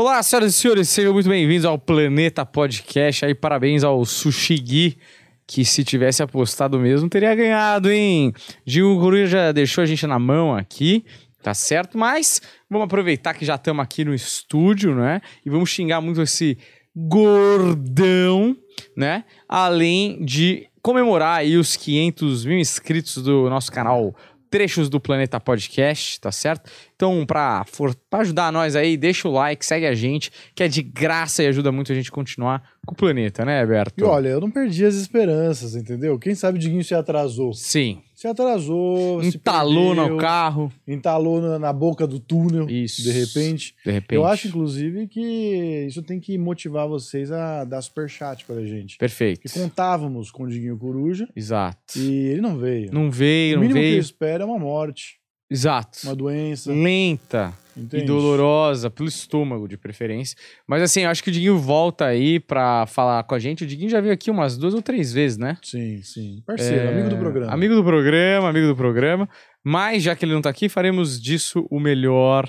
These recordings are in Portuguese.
Olá, senhoras e senhores, sejam muito bem-vindos ao Planeta Podcast. Aí, parabéns ao Sushi Gui, que se tivesse apostado mesmo, teria ganhado, hein? Gil Coruja já deixou a gente na mão aqui, tá certo? Mas vamos aproveitar que já estamos aqui no estúdio, né? E vamos xingar muito esse gordão, né? Além de comemorar aí os 500 mil inscritos do nosso canal Trechos do Planeta Podcast, tá certo? Então, pra, for, pra ajudar nós aí, deixa o like, segue a gente, que é de graça e ajuda muito a gente a continuar com o planeta, né, Berto? E olha, eu não perdi as esperanças, entendeu? Quem sabe o Diguinho se atrasou. Sim. Se atrasou, se Entalou perdeu, no carro. entalou na, na boca do túnel, Isso. de repente. De repente. Eu acho, inclusive, que isso tem que motivar vocês a dar superchat pra gente. Perfeito. Porque contávamos com o Diguinho Coruja Exato. e ele não veio. Não veio, o não mínimo que eu veio. espero é uma morte, Exato. uma doença. Lenta Entende? e dolorosa, pelo estômago, de preferência. Mas assim, eu acho que o Diguinho volta aí pra falar com a gente. O Diguinho já veio aqui umas duas ou três vezes, né? Sim, sim. Parceiro, É, amigo do programa. Amigo do programa, amigo do programa. Mas já que ele não tá aqui, faremos disso o melhor.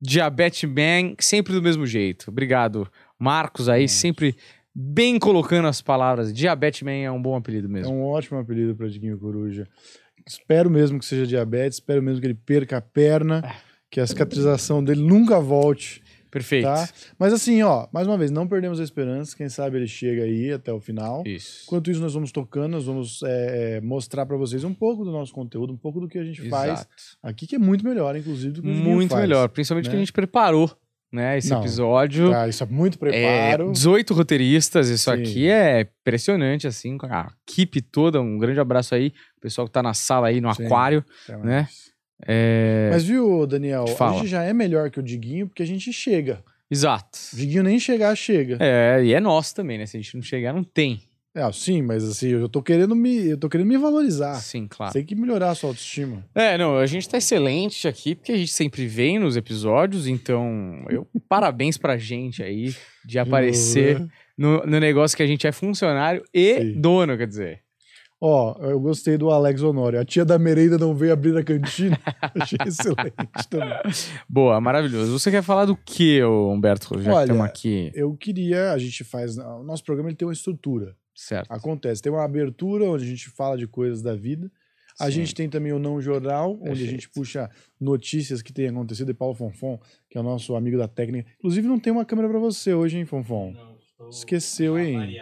Diabetes Man, sempre do mesmo jeito. Obrigado, Marcos aí, sempre bem colocando as palavras. Diabetes Man é um bom apelido É mesmo. um ótimo apelido para Diguinho Coruja. Espero mesmo que seja diabetes, espero mesmo que ele perca a perna, É. que a cicatrização dele nunca volte, Perfeito. tá? Mas assim, ó, mais uma vez, não perdemos a esperança, quem sabe ele chega aí até o final. Isso. Enquanto isso, nós vamos tocando, nós vamos é, é, mostrar para vocês um pouco do nosso conteúdo, um pouco do que a gente faz Exato. aqui, que é muito melhor, inclusive, do que Muito faz. melhor, principalmente que a né? gente preparou, né, esse Não, episódio. Tá, isso é muito É, preparo. 18 roteiristas, isso Sim. aqui é impressionante, assim, com a equipe toda. Um grande abraço aí, o pessoal que tá na sala aí, no Sim. aquário. Né? É, Mas viu, Daniel, Fala. a gente já é melhor que o Diguinho porque a gente chega. Exato. O Diguinho nem chegar, chega. É, e é nosso também, né? Se a gente não chegar, não tem. É, sim, mas assim, eu tô querendo me, eu tô querendo me valorizar. Sim, claro. Tem que melhorar a sua autoestima. É, não, a gente tá excelente aqui, porque a gente sempre vem nos episódios, então eu parabéns pra gente aí de aparecer né? no, no negócio que a gente é funcionário e Sim. dono, quer dizer. Ó, eu gostei do Alex Honório. A tia da merenda não veio abrir a cantina. Achei excelente também. Boa, maravilhoso. Você quer falar do que, Humberto? Já que Olha, estamos aqui. Eu queria, a gente faz, o nosso programa ele tem uma estrutura. Certo. Acontece, tem uma abertura onde a gente fala de coisas da vida. A Sim. gente tem também o Não Jornal, onde a Perfeito. gente puxa notícias que têm acontecido. E Paulo Fonfon, que é o nosso amigo da técnica. Inclusive, não tem uma câmera pra você hoje, hein, Fonfon? Esqueceu, hein?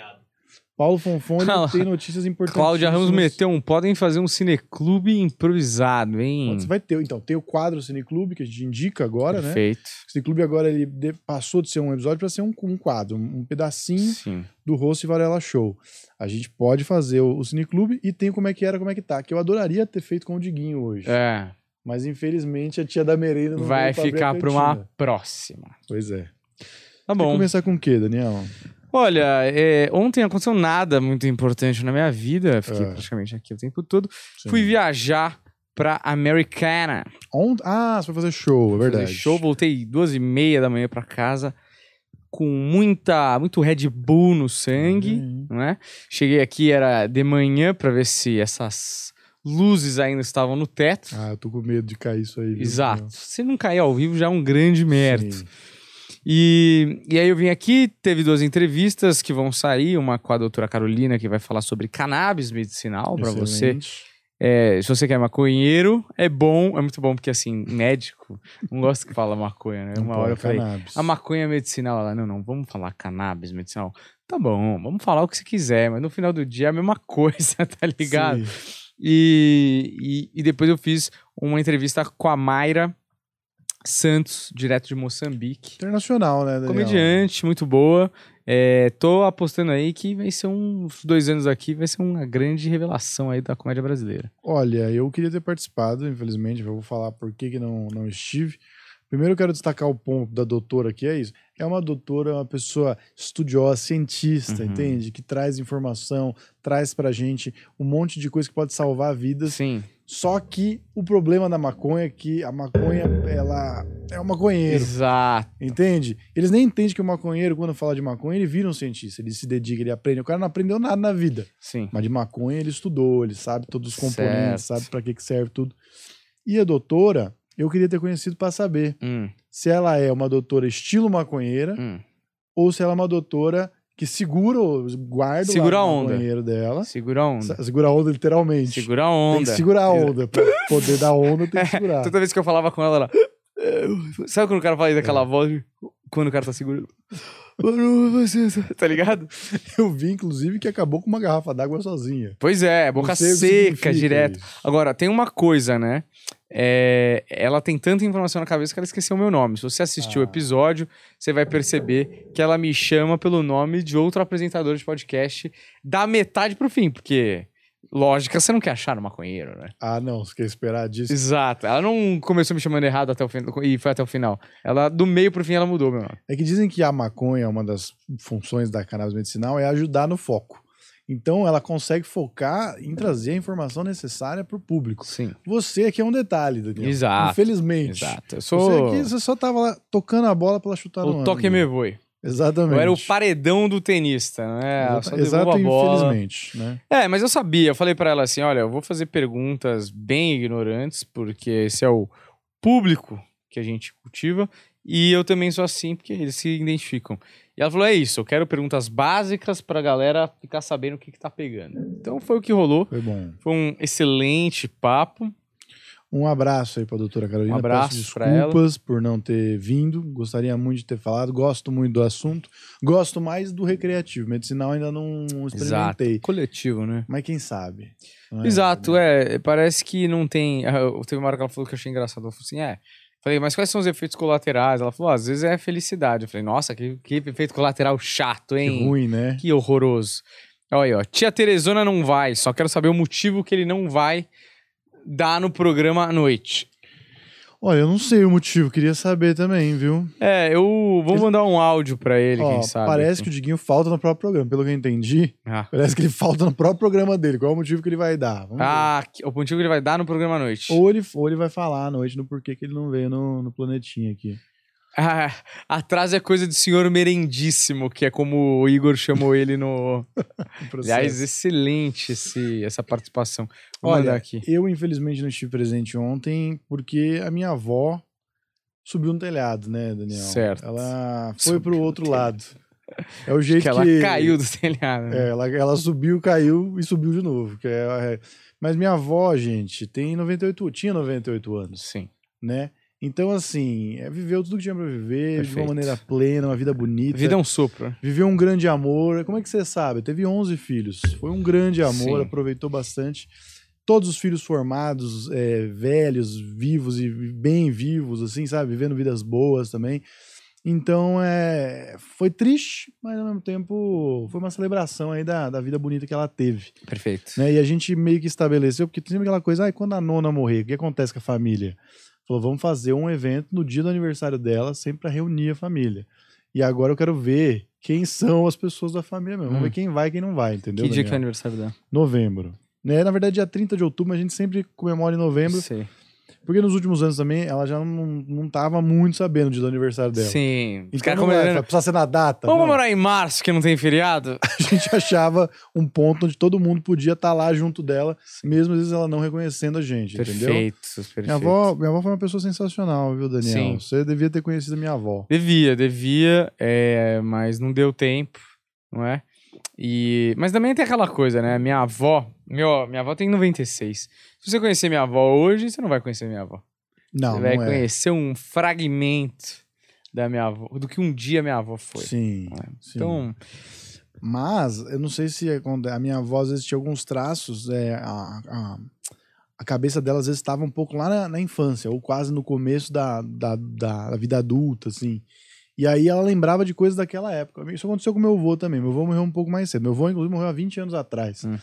Paulo Fonfon ele lá. tem notícias importantes. Cláudia Ramos meteu um. Podem fazer um cineclube improvisado, hein? Você vai ter, então, tem o quadro Cineclube, que a gente indica agora, né? Perfeito. O Cineclube agora ele passou de ser um episódio para ser um, um quadro, um, pedacinho Sim. do Rosto e Varela Show. A gente pode fazer o, o Cineclube e tem como é que era, como é que tá, que eu adoraria ter feito com o Diguinho hoje. É. Mas infelizmente a tia da merenda não Vai ficar para uma próxima. Pois é. Tá bom. começar com o quê, Daniel? Olha, é, ontem aconteceu nada muito importante na minha vida. Fiquei É. praticamente aqui o tempo todo. Sim. Fui viajar pra Americana. Ah, você vai fazer show, é verdade. Fazer show, voltei duas e meia da manhã pra casa com muita, muito Red Bull no sangue, Uhum. não é? Cheguei aqui, era de manhã pra ver se essas luzes ainda estavam no teto. Ah, eu tô com medo de cair isso aí. viu, Exato. Se não cair ao vivo já é um grande mérito. Sim. E, e aí eu vim aqui, teve duas entrevistas que vão sair, uma com a doutora Carolina, que vai falar sobre cannabis medicinal para você. É, se você quer maconheiro, é bom, é muito bom, porque assim, médico, não gosta que fala maconha, né? Não Uma hora eu falei, cannabis. a maconha medicinal, ela, não, não, vamos falar cannabis medicinal. Tá bom, vamos falar o que você quiser, mas no final do dia é a mesma coisa, tá ligado? E, e, e depois eu fiz uma entrevista com a Mayra Santos, direto de Moçambique. Internacional, né, Daniel? Comediante, muito boa. É, tô apostando aí que vai ser uns dois anos aqui, vai ser uma grande revelação aí da comédia brasileira. Olha, eu queria ter participado, infelizmente, eu vou falar por que, que não, não estive. Primeiro eu quero destacar o ponto da doutora, que é isso. É uma doutora, uma pessoa estudiosa, cientista, Uhum. entende? Que traz informação, traz pra gente um monte de coisa que pode salvar vidas. Sim, Só que o problema da maconha é que a maconha, ela é um maconheiro. exato. Entende? Eles nem entendem que o maconheiro, quando fala de maconha, ele vira um cientista, ele se dedica, ele aprende. O cara não aprendeu nada na vida. Sim. Mas de maconha ele estudou, ele sabe todos os componentes, Certo. sabe para que, que serve tudo. E a doutora, Eu queria ter conhecido para saber Hum, se ela é uma doutora estilo maconheira hum. ou se ela é uma doutora que segura, guarda Segura a onda. maconheiro dela. Segura a onda. Se- Segura a onda literalmente. Segura a Tem onda. que segurar a onda. Pra poder dar onda, tem que segurar. Toda vez que eu falava com ela, ela. Sabe quando o cara fala aí É. daquela voz? Quando o cara tá segurando. Tá ligado? Eu vi, inclusive, que acabou com uma garrafa d'água sozinha. Pois é, boca seca direto. isso. Agora, tem uma coisa, né? É, ela tem tanta informação na cabeça que ela esqueceu o meu nome. Se você assistiu o Ah. episódio, você vai perceber que ela me chama pelo nome de outro apresentador de podcast da metade pro fim, porque lógica você não quer achar no maconheiro, né? Ah, não, você quer esperar disso? Exato. Ela não começou me chamando errado até o fim e foi até o final. Ela, do meio pro fim, ela mudou, meu nome. É que dizem que a maconha, uma das funções da cannabis medicinal, é ajudar no foco. Então, ela consegue focar em trazer a informação necessária para o público. Sim. Você aqui é um detalhe, Daniel. Exato. Infelizmente. Exato. Eu Você sou aqui, você só tava lá tocando a bola pra ela chutar no o toque me voe. Exatamente. Eu era o paredão do tenista, né? Só Exato, devolve a bola. infelizmente, né? É, mas eu sabia. Eu falei pra ela assim: olha, eu vou fazer perguntas bem ignorantes, porque esse é o público que a gente cultiva. E eu também sou assim, porque eles se identificam. E ela falou: é isso, eu quero perguntas básicas pra galera ficar sabendo o que, que tá pegando. Então foi o que rolou. Foi bom. Foi um excelente papo. Um abraço aí pra doutora Carolina. Um abraço Peço desculpas por não ter vindo. Gostaria muito de ter falado. Gosto muito do assunto. Gosto mais do recreativo. Medicinal ainda não experimentei. Coletivo, né? Mas quem sabe? é? Exato, é. Parece que não tem. ah, eu- Teve uma hora que ela falou que eu achei engraçado. Ela falou assim: é. Falei, mas quais são os efeitos colaterais? Ela falou: "Ah, às vezes é felicidade. Eu falei, nossa, que, que efeito colateral chato, Que hein? ruim, né? Que horroroso. Olha aí, ó. Tia Teresona não vai. Só quero saber o motivo que ele não vai dar no programa à noite. Olha, eu não sei o motivo. Queria saber também, viu? É, eu vou mandar um áudio pra ele, Ó, quem sabe. parece que o Diguinho falta no próprio programa. Pelo que eu entendi, Ah, parece que ele falta no próprio programa dele. Qual é o motivo que ele vai dar? Vamos ver. ah que- o motivo que ele vai dar no programa à noite. Ou ele, ou ele vai falar à noite no porquê que ele não veio no, no planetinha aqui. Ah, atrás é coisa do senhor merendíssimo, que é como o Igor chamou ele no. Aliás, excelente esse, essa participação. Vou Olha, aqui. eu infelizmente não estive presente ontem porque a minha avó subiu no telhado, né, Daniel? Certo. Ela foi Subiu pro outro lado. É o jeito que ela que caiu do telhado. né? É, ela, ela subiu, caiu e subiu de novo. Que é, é- Mas minha avó, gente, tem 98, tinha 98 anos, Sim. né? Então, assim, é, viveu tudo que tinha pra viver, de uma maneira plena, uma vida bonita. A vida é um sopro. Viveu um grande amor. Como é que você sabe? Teve 11 filhos. Foi um grande amor, Sim. aproveitou bastante. Todos os filhos formados, é, velhos, vivos e bem vivos, assim, sabe? Vivendo vidas boas também. Então, é, foi triste, mas ao mesmo tempo foi uma celebração aí da, da vida bonita que ela teve. Perfeito. Né? E a gente meio que estabeleceu, porque tem sempre aquela coisa, ah, quando a nona morrer, o que acontece com a família? Falou, vamos fazer um evento no dia do aniversário dela, sempre para reunir a família. E agora eu quero ver quem são as pessoas da família mesmo. Vamos Hum. ver quem vai e quem não vai, entendeu? que dia que é o Daniel? aniversário dela? Novembro. Né? Na verdade, dia 30 de outubro, a gente sempre comemora em novembro, Sei. Porque nos últimos anos também ela já não, não tava muito sabendo do dia do aniversário dela. Sim. Os Então caras não é, comemorando. precisa ser na data. Vamos não. morar em março, que não tem feriado? a gente achava um ponto onde todo mundo podia estar lá junto dela, mesmo às vezes ela não reconhecendo a gente, entendeu? Perfeito, perfeito. Minha avó, minha avó foi uma pessoa sensacional, viu, Daniel? Sim. Você devia ter conhecido a minha avó. Devia, devia, é, mas não deu tempo, não é? E, mas também tem aquela coisa, né? Minha avó, meu, minha avó tem 96. Se você conhecer minha avó hoje, você não vai conhecer minha avó. Não, você vai não é. conhecer um fragmento da minha avó, do que um dia minha avó foi. Sim, é? sim. Então, Mas, eu não sei se é a minha avó às vezes tinha alguns traços, é, a, a, a cabeça dela às vezes estava um pouco lá na, na infância, ou quase no começo da, da, da, da vida adulta, assim. E aí ela lembrava de coisas daquela época. Isso aconteceu com meu avô também. Meu avô morreu um pouco mais cedo. Meu avô, inclusive, morreu há 20 anos atrás. Hum.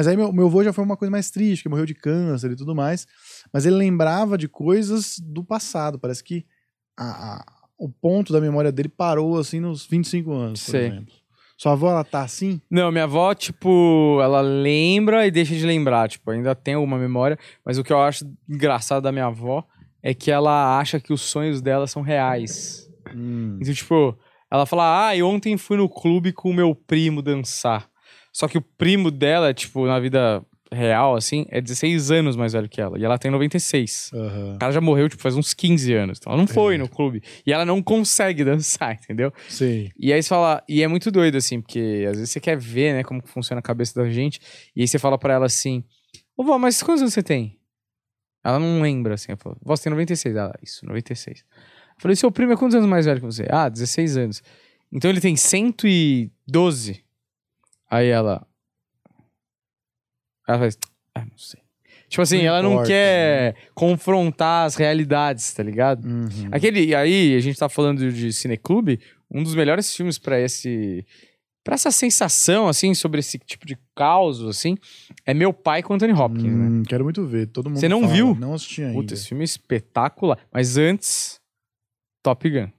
Mas aí meu, meu avô já foi uma coisa mais triste, que morreu de câncer e tudo mais. Mas ele lembrava de coisas do passado. Parece que a, a- o ponto da memória dele parou assim nos 25 anos, por Sei. exemplo. Sua avó, ela tá assim? não, minha avó, tipo, ela lembra e deixa de lembrar, tipo, ainda tem uma memória, mas o que eu acho engraçado da minha avó é que ela acha que os sonhos dela são reais. Então, tipo, ela fala, ah, e ontem fui no clube com o meu primo dançar. Só que o primo dela, tipo, na vida real, assim, é 16 anos mais velho que ela. E ela tem 96. Aham. O cara já morreu, tipo, faz uns 15 anos. Então ela não foi É. no clube. E ela não consegue dançar, entendeu? Sim. E aí você fala, e é muito doido, assim, porque às vezes você quer ver, né, como funciona a cabeça da gente, e aí você fala pra ela assim, ô vó, mas quantos anos você tem? Ela não lembra, assim, ela falou, vó, você tem 96. Ela, isso, 96. Eu falei, seu primo é quantos anos mais velho que você? Ah, 16 anos. Então ele tem 112. Aí ela... Ela faz, ah, não sei. Tipo assim, Não ela não importa, quer confrontar as realidades, tá ligado? Uhum. Aquele aí, a gente tá falando de Cineclube, um dos melhores filmes pra esse para essa sensação assim sobre esse tipo de caos assim, é Meu Pai com Anthony Hopkins, né? Hum, quero muito ver. Todo mundo Você não fala. viu? Não assisti ainda. Puta, esse filme é espetacular, mas antes Top Gun.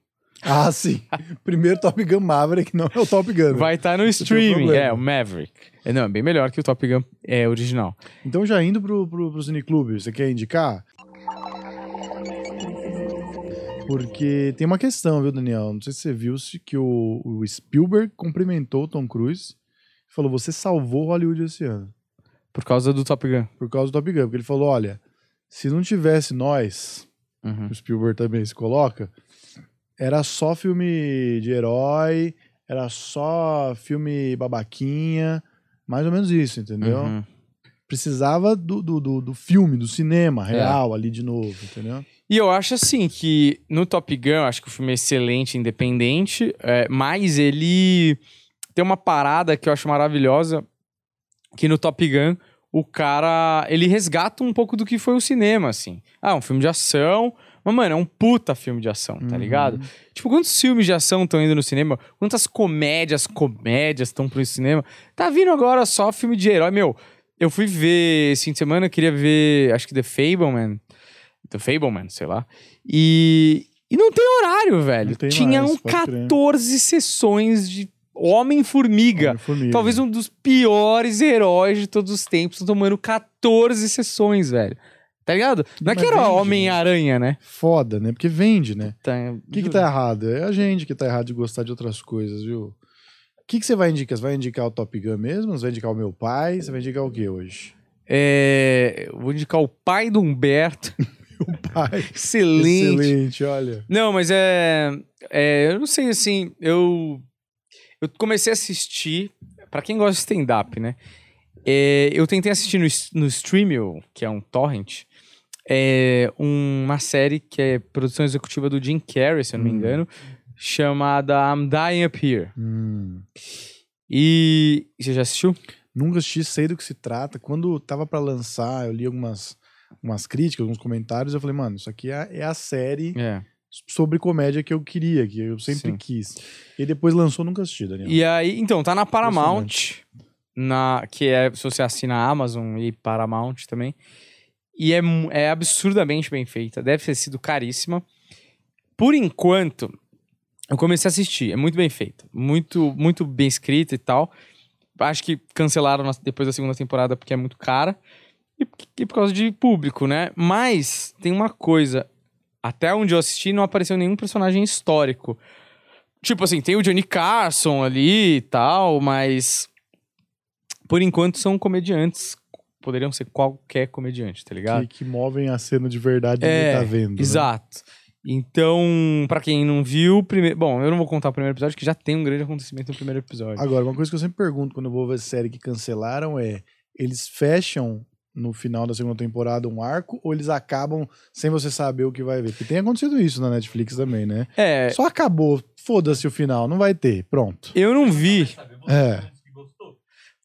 Ah, sim. Primeiro Top Gun Maverick, não é o Top Gun. né? Vai estar no tem um streaming, é, o Maverick. É, não, é bem melhor que o Top Gun é original. Então, já indo pro, pro, pro Cineclube, você quer indicar? Porque tem uma questão, viu, Daniel? Não sei se você viu se que o, o Spielberg cumprimentou o Tom Cruise e falou: Você salvou Hollywood esse ano. Por causa do Top Gun. Por causa do Top Gun. Porque ele falou: Olha, se não tivesse nós, Uhum. o Spielberg também se coloca, era só filme de herói, era só filme babaquinha, mais ou menos isso, entendeu? Uhum. Precisava do, do, do, do filme, do cinema real ali de novo, entendeu? E eu acho assim que no Top Gun, eu acho que o filme é excelente, independente, é, mas ele tem uma parada que eu acho maravilhosa, que no Top Gun o cara, ele resgata um pouco do que foi o cinema, assim. Ah, um filme de ação, mas, mano, é um puta filme de ação, tá Uhum. ligado? Tipo, quantos filmes de ação estão indo no cinema? Quantas comédias, comédias estão pro cinema? Tá vindo agora só filme de herói, meu. Eu fui ver esse fim de semana, eu queria ver, acho que The Fableman. The Fableman, sei lá. E, e não tem horário, velho. Tem Tinham mais, pode crer. 14 sessões de Homem-Formiga. Homem-Formiga. Talvez um dos piores heróis de todos os tempos, tomando 14 sessões, velho. Tá ligado? Não é Mas que era vende? Homem-Aranha, né? Foda, né? Porque vende, né? Tá, O que, que tá errado? É a gente que tá errado de gostar de outras coisas, viu? O que, que você vai indicar? Você vai indicar o Top Gun mesmo? Você vai indicar o meu pai? Você vai indicar o que hoje? É, eu vou indicar o pai do Humberto. O pai. Excelente. Excelente, olha. Não, mas é, é. Eu não sei, assim. Eu. Eu comecei a assistir. Pra quem gosta de stand-up, né? é, eu tentei assistir no, no Streamio, que é um torrent, é, uma série que é produção executiva do Jim Carrey, se eu não me Hum. engano, chamada I'm Dying Up Here. Hum. E. Você já assistiu? Nunca assisti, sei do que se trata. Quando tava pra lançar, eu li algumas, algumas críticas, alguns comentários. Eu falei, mano, isso aqui é, é a série É. sobre comédia que eu queria, que eu sempre Sim. quis. E depois lançou, nunca assisti, Daniel. E aí, então, tá na Paramount, na, que é se você assina a Amazon e Paramount também. E é, é absurdamente bem feita. Deve ter sido caríssima. Por enquanto, eu comecei a assistir. É muito bem feita. Muito, muito bem escrita e tal. Acho que cancelaram depois da segunda temporada porque é muito cara. E, e por causa de público, né? Mas tem uma coisa. Até onde eu assisti, não apareceu nenhum personagem histórico. Tipo assim, tem o Johnny Carson ali e tal, mas. Por enquanto são comediantes. Poderiam ser qualquer comediante, tá ligado? que, que movem a cena de verdade É, tá vendo. né? Exato. Então, pra quem não viu, o primeiro. Bom, eu não vou contar o primeiro episódio, que já tem um grande acontecimento no primeiro episódio. Agora, uma coisa que eu sempre pergunto quando eu vou ver série que cancelaram é: eles fecham no final da segunda temporada um arco ou eles acabam sem você saber o que vai ver? Porque tem acontecido isso na Netflix também, né? É, Só acabou, foda-se o final, não vai ter, pronto. eu não vi. É.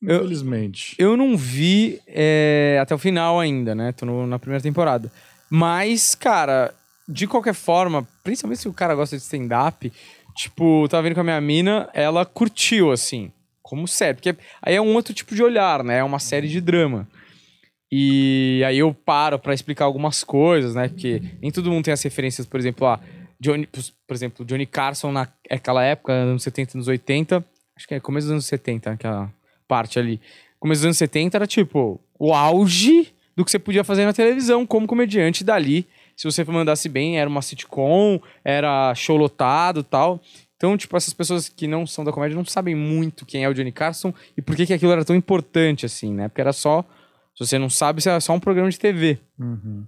Eu- Infelizmente. Eu não vi é, até o final ainda, né? Tô no- na primeira temporada. Mas, cara, de qualquer forma, principalmente se o cara gosta de stand-up, tipo, eu tava vendo com a minha mina, ela curtiu, assim, como série. Porque aí é um outro tipo de olhar, né? É uma série de drama. E aí eu paro pra explicar algumas coisas, né? Porque nem todo mundo tem as referências, por exemplo, ah, Johnny, por exemplo, Johnny Carson naquela época, anos 70, anos 80, acho que é começo dos anos 70, aquela parte ali. Começo dos anos 70 era tipo o auge do que você podia fazer na televisão como comediante dali. Se você mandasse bem, era uma sitcom, era show lotado e tal. Então, tipo, essas pessoas que não são da comédia não sabem muito quem é o Johnny Carson e por que, que aquilo era tão importante, assim, né? Porque era só Se você não sabe, isso é só um programa de TV. Uhum.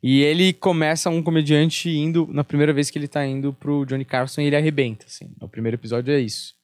E ele começa um comediante indo, na primeira vez que ele tá indo pro Johnny Carson, e ele arrebenta, assim. O primeiro episódio é isso.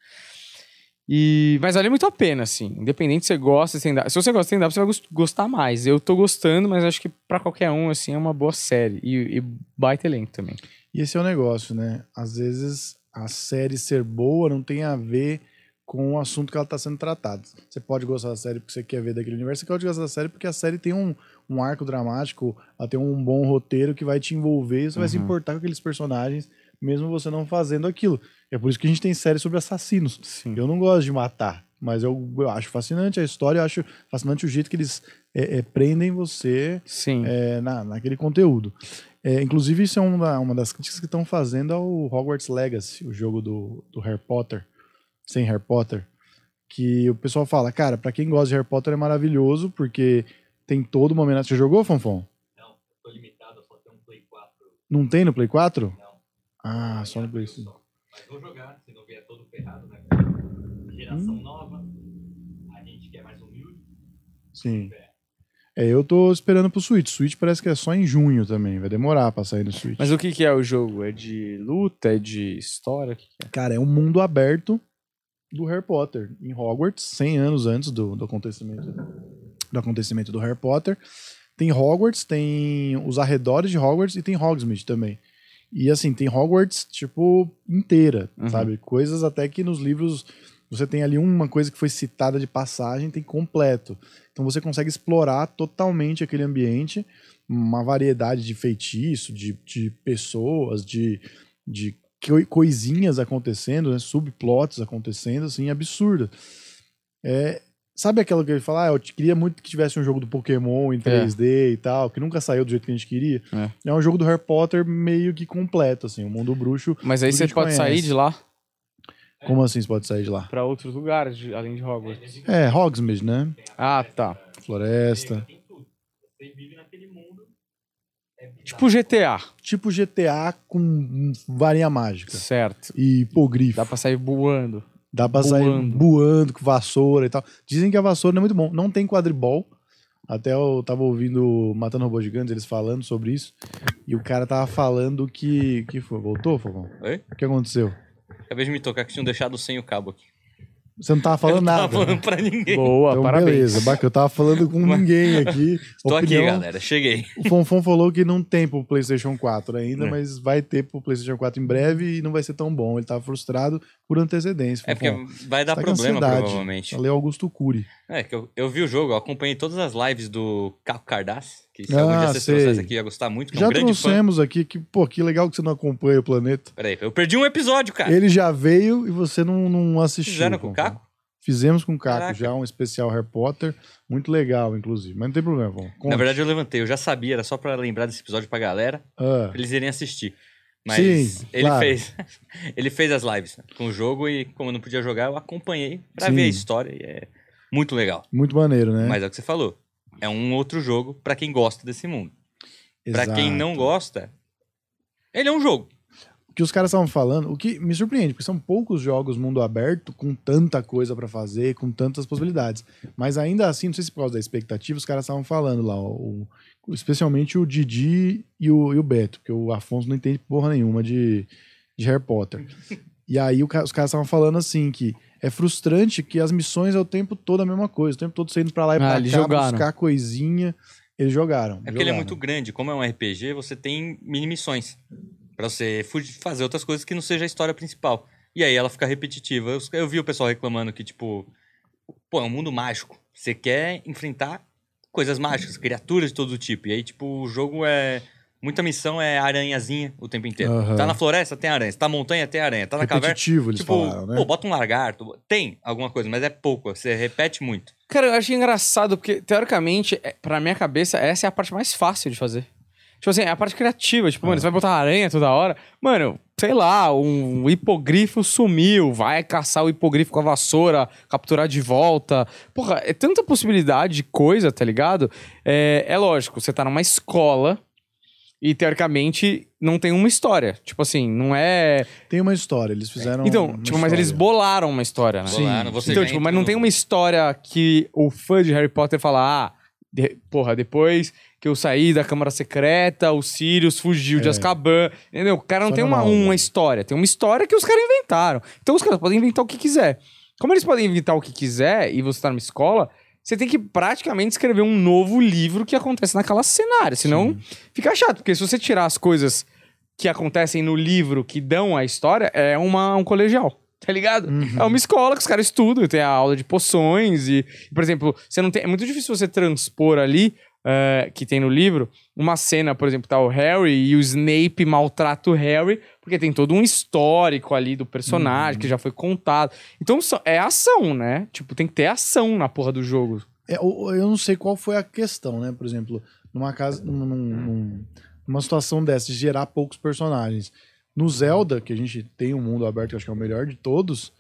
E, mas vale muito a pena, assim. Independente se você gosta de stand-up. Se você gosta de stand-up, você vai gos- gostar mais. Eu tô gostando, mas acho que pra qualquer um, assim, é uma boa série. E, e baita elenco também. E esse é o negócio, né? Às vezes a série ser boa não tem a ver com o assunto que ela está sendo tratada. Você pode gostar da série porque você quer ver daquele universo, você pode gostar da série porque a série tem um, um arco dramático, ela tem um bom roteiro que vai te envolver, você vai se Uhum. importar com aqueles personagens, mesmo você não fazendo aquilo. É por isso que a gente tem série sobre assassinos. Sim. Eu não gosto de matar, mas eu, eu acho fascinante a história, eu acho fascinante o jeito que eles é, é, prendem você Sim. é, na, naquele conteúdo. É, inclusive, isso é uma, uma das críticas que estão fazendo ao Hogwarts Legacy, o jogo do, do Harry Potter, sem Harry Potter. Que o pessoal fala, cara, pra quem gosta de Harry Potter é maravilhoso, porque tem todo uma homenagem. Você jogou, Fonfon? Não, tô limitado a só ter um Play 4. Não tem no Play 4? Não. Ah, só no Play 5. Só. Mas vou jogar, se não vier todo ferrado, né? Geração Hum. nova, a gente que é mais humilde. Sim. É, eu tô esperando pro Switch. Switch parece que é só em junho também, vai demorar pra sair no Switch. Mas o que, que é o jogo? É de luta? É de história? O que, que é? Cara, é um mundo aberto do Harry Potter em Hogwarts, 100 anos antes do, do acontecimento do acontecimento do Harry Potter. Tem Hogwarts, tem os arredores de Hogwarts e tem Hogsmeade também. E assim, tem Hogwarts, tipo, inteira, Uhum. sabe? Coisas até que nos livros você tem ali uma coisa que foi citada de passagem, tem completo. Então você consegue explorar totalmente aquele ambiente, uma variedade de feitiço, de, de pessoas, de, de coi- coisinhas acontecendo, né? subplots acontecendo, assim, absurda. É, sabe aquela que ele fala, ah, eu queria muito que tivesse um jogo do Pokémon em 3D e tal, que nunca saiu do jeito que a gente queria. É. É, um jogo do Harry Potter meio que completo, assim, o mundo bruxo. Mas aí você pode sair conhece. de lá Como assim você pode sair de lá? pra outros lugares, de- além de Hogwarts. É, Hogsmeade, né? Ah, tá. Floresta. Você vive naquele mundo. É. Tipo GTA. Tipo GTA com varinha mágica. Certo. E hipogrifo. Dá pra sair voando. Dá pra sair Voando. voando com vassoura e tal. Dizem que a vassoura não é muito bom. Não tem quadribol. Até eu tava ouvindo Matando Robôs Gigantes, eles falando sobre isso. E o cara tava falando que. que foi? Voltou, Fogão? Oi? O que aconteceu? Acabei de me tocar que tinham deixado sem o cabo aqui. Você não tava falando eu não nada. tava falando pra ninguém. Boa, Então, parabéns. beleza, bacana. Eu tava falando com ninguém aqui. Tô aqui, Opinião- galera. Cheguei. O Fonfon falou que não tem pro PlayStation 4 ainda, É. mas vai ter pro PlayStation 4 em breve e não vai ser tão bom. Ele tava frustrado por antecedência. É porque Fonfon. vai dar Tá problema, provavelmente. Falei Augusto Cury. É, que eu, eu vi o jogo, eu acompanhei todas as lives do Caco Cardassi, que se algum Ah, dia vocês sei. trouxessem aqui, ia gostar muito, que é Já um grande fã. trouxemos aqui que, pô, que legal que você não acompanha o planeta. Peraí, eu perdi um episódio, cara. Ele já veio e você não, não assistiu. Fizeram com o. Caco? Fizemos com o Caco Caraca. já, um especial Harry Potter. Muito legal, inclusive. Mas não tem problema, Fonfon. Na verdade, eu levantei, eu já sabia, era só pra lembrar desse episódio pra galera, Ah, pra eles irem assistir. Mas Sim, ele claro. fez. ele fez as lives com o jogo e, como eu não podia jogar, eu acompanhei pra Sim. ver a história. E é muito legal. muito maneiro, né? Mas é o que você falou. É um outro jogo pra quem gosta desse mundo. Pra quem não gosta, ele é um jogo. o que os caras estavam falando, o que me surpreende, porque são poucos jogos mundo aberto com tanta coisa pra fazer, com tantas possibilidades. Mas ainda assim, não sei se por causa da expectativa, os caras estavam falando lá, o- o- especialmente o Didi e o, e o Beto, porque o Afonso não entende porra nenhuma de, de Harry Potter. E aí ca- os caras estavam falando assim que é frustrante que as missões é o tempo todo a mesma coisa, o tempo todo saindo pra lá e Ah, pra eles cá, jogaram. buscar coisinha. Eles jogaram. É porque ele é jogaram. muito grande. Como é um RPG, você tem mini missões. Pra você fugir- fazer outras coisas que não seja a história principal. E aí ela fica repetitiva. Eu, eu vi o pessoal reclamando que, tipo, pô, é um mundo mágico. Você quer enfrentar coisas mágicas, criaturas de todo tipo. E aí, tipo, o jogo é. Muita missão é aranhazinha o tempo inteiro. Aham. Tá na floresta, tem aranha. Tá na montanha, tem aranha. Tá na caverna. Repetitivo, eles Tipo, falaram, né? pô, bota um lagarto. Tem alguma coisa, mas é pouco. Você repete muito. Cara, eu achei engraçado, porque, teoricamente, é- pra minha cabeça, essa é a parte mais fácil de fazer. Tipo assim, é a parte criativa. Tipo, mano, você vai botar aranha toda hora. Mano, sei lá, um hipogrifo sumiu. Vai caçar o hipogrifo com a vassoura, capturar de volta. Porra, é tanta possibilidade de coisa, tá ligado? É, é lógico, você tá numa escola e, teoricamente, não tem uma história. Tipo assim, não é... Tem uma história, eles fizeram. Então, uma tipo, mas eles história. bolaram uma história, né? Sim. Bolaram, você Então, tipo, mas não tem uma história que o fã de Harry Potter fala, ah, de- porra, depois que eu saí da Câmara Secreta, o Sirius fugiu de É. Azkaban. Entendeu? O cara não Só tem uma, uma história, tem uma história que os caras inventaram. Então os caras podem inventar o que quiser. Como eles podem inventar o que quiser e você tá numa escola, você tem que praticamente escrever um novo livro que acontece naquela cenária. Senão fica chato, porque se você tirar as coisas que acontecem no livro que dão a história, é uma, um colegial. Tá ligado? É uma escola que os caras estudam, tem a aula de poções e, por exemplo, você não tem, é muito difícil você transpor ali, eh, que tem no livro, uma cena, por exemplo, tá o Harry e o Snape maltrata o Harry, porque tem todo um histórico ali do personagem que já foi contado. Então é ação, né? Tipo, tem que ter ação na porra do jogo. É, eu não sei qual foi a questão, né? Por exemplo, numa casa, num- num- numa situação dessa, de gerar poucos personagens. No Zelda, que a gente tem um mundo aberto, que eu acho que é o melhor de todos,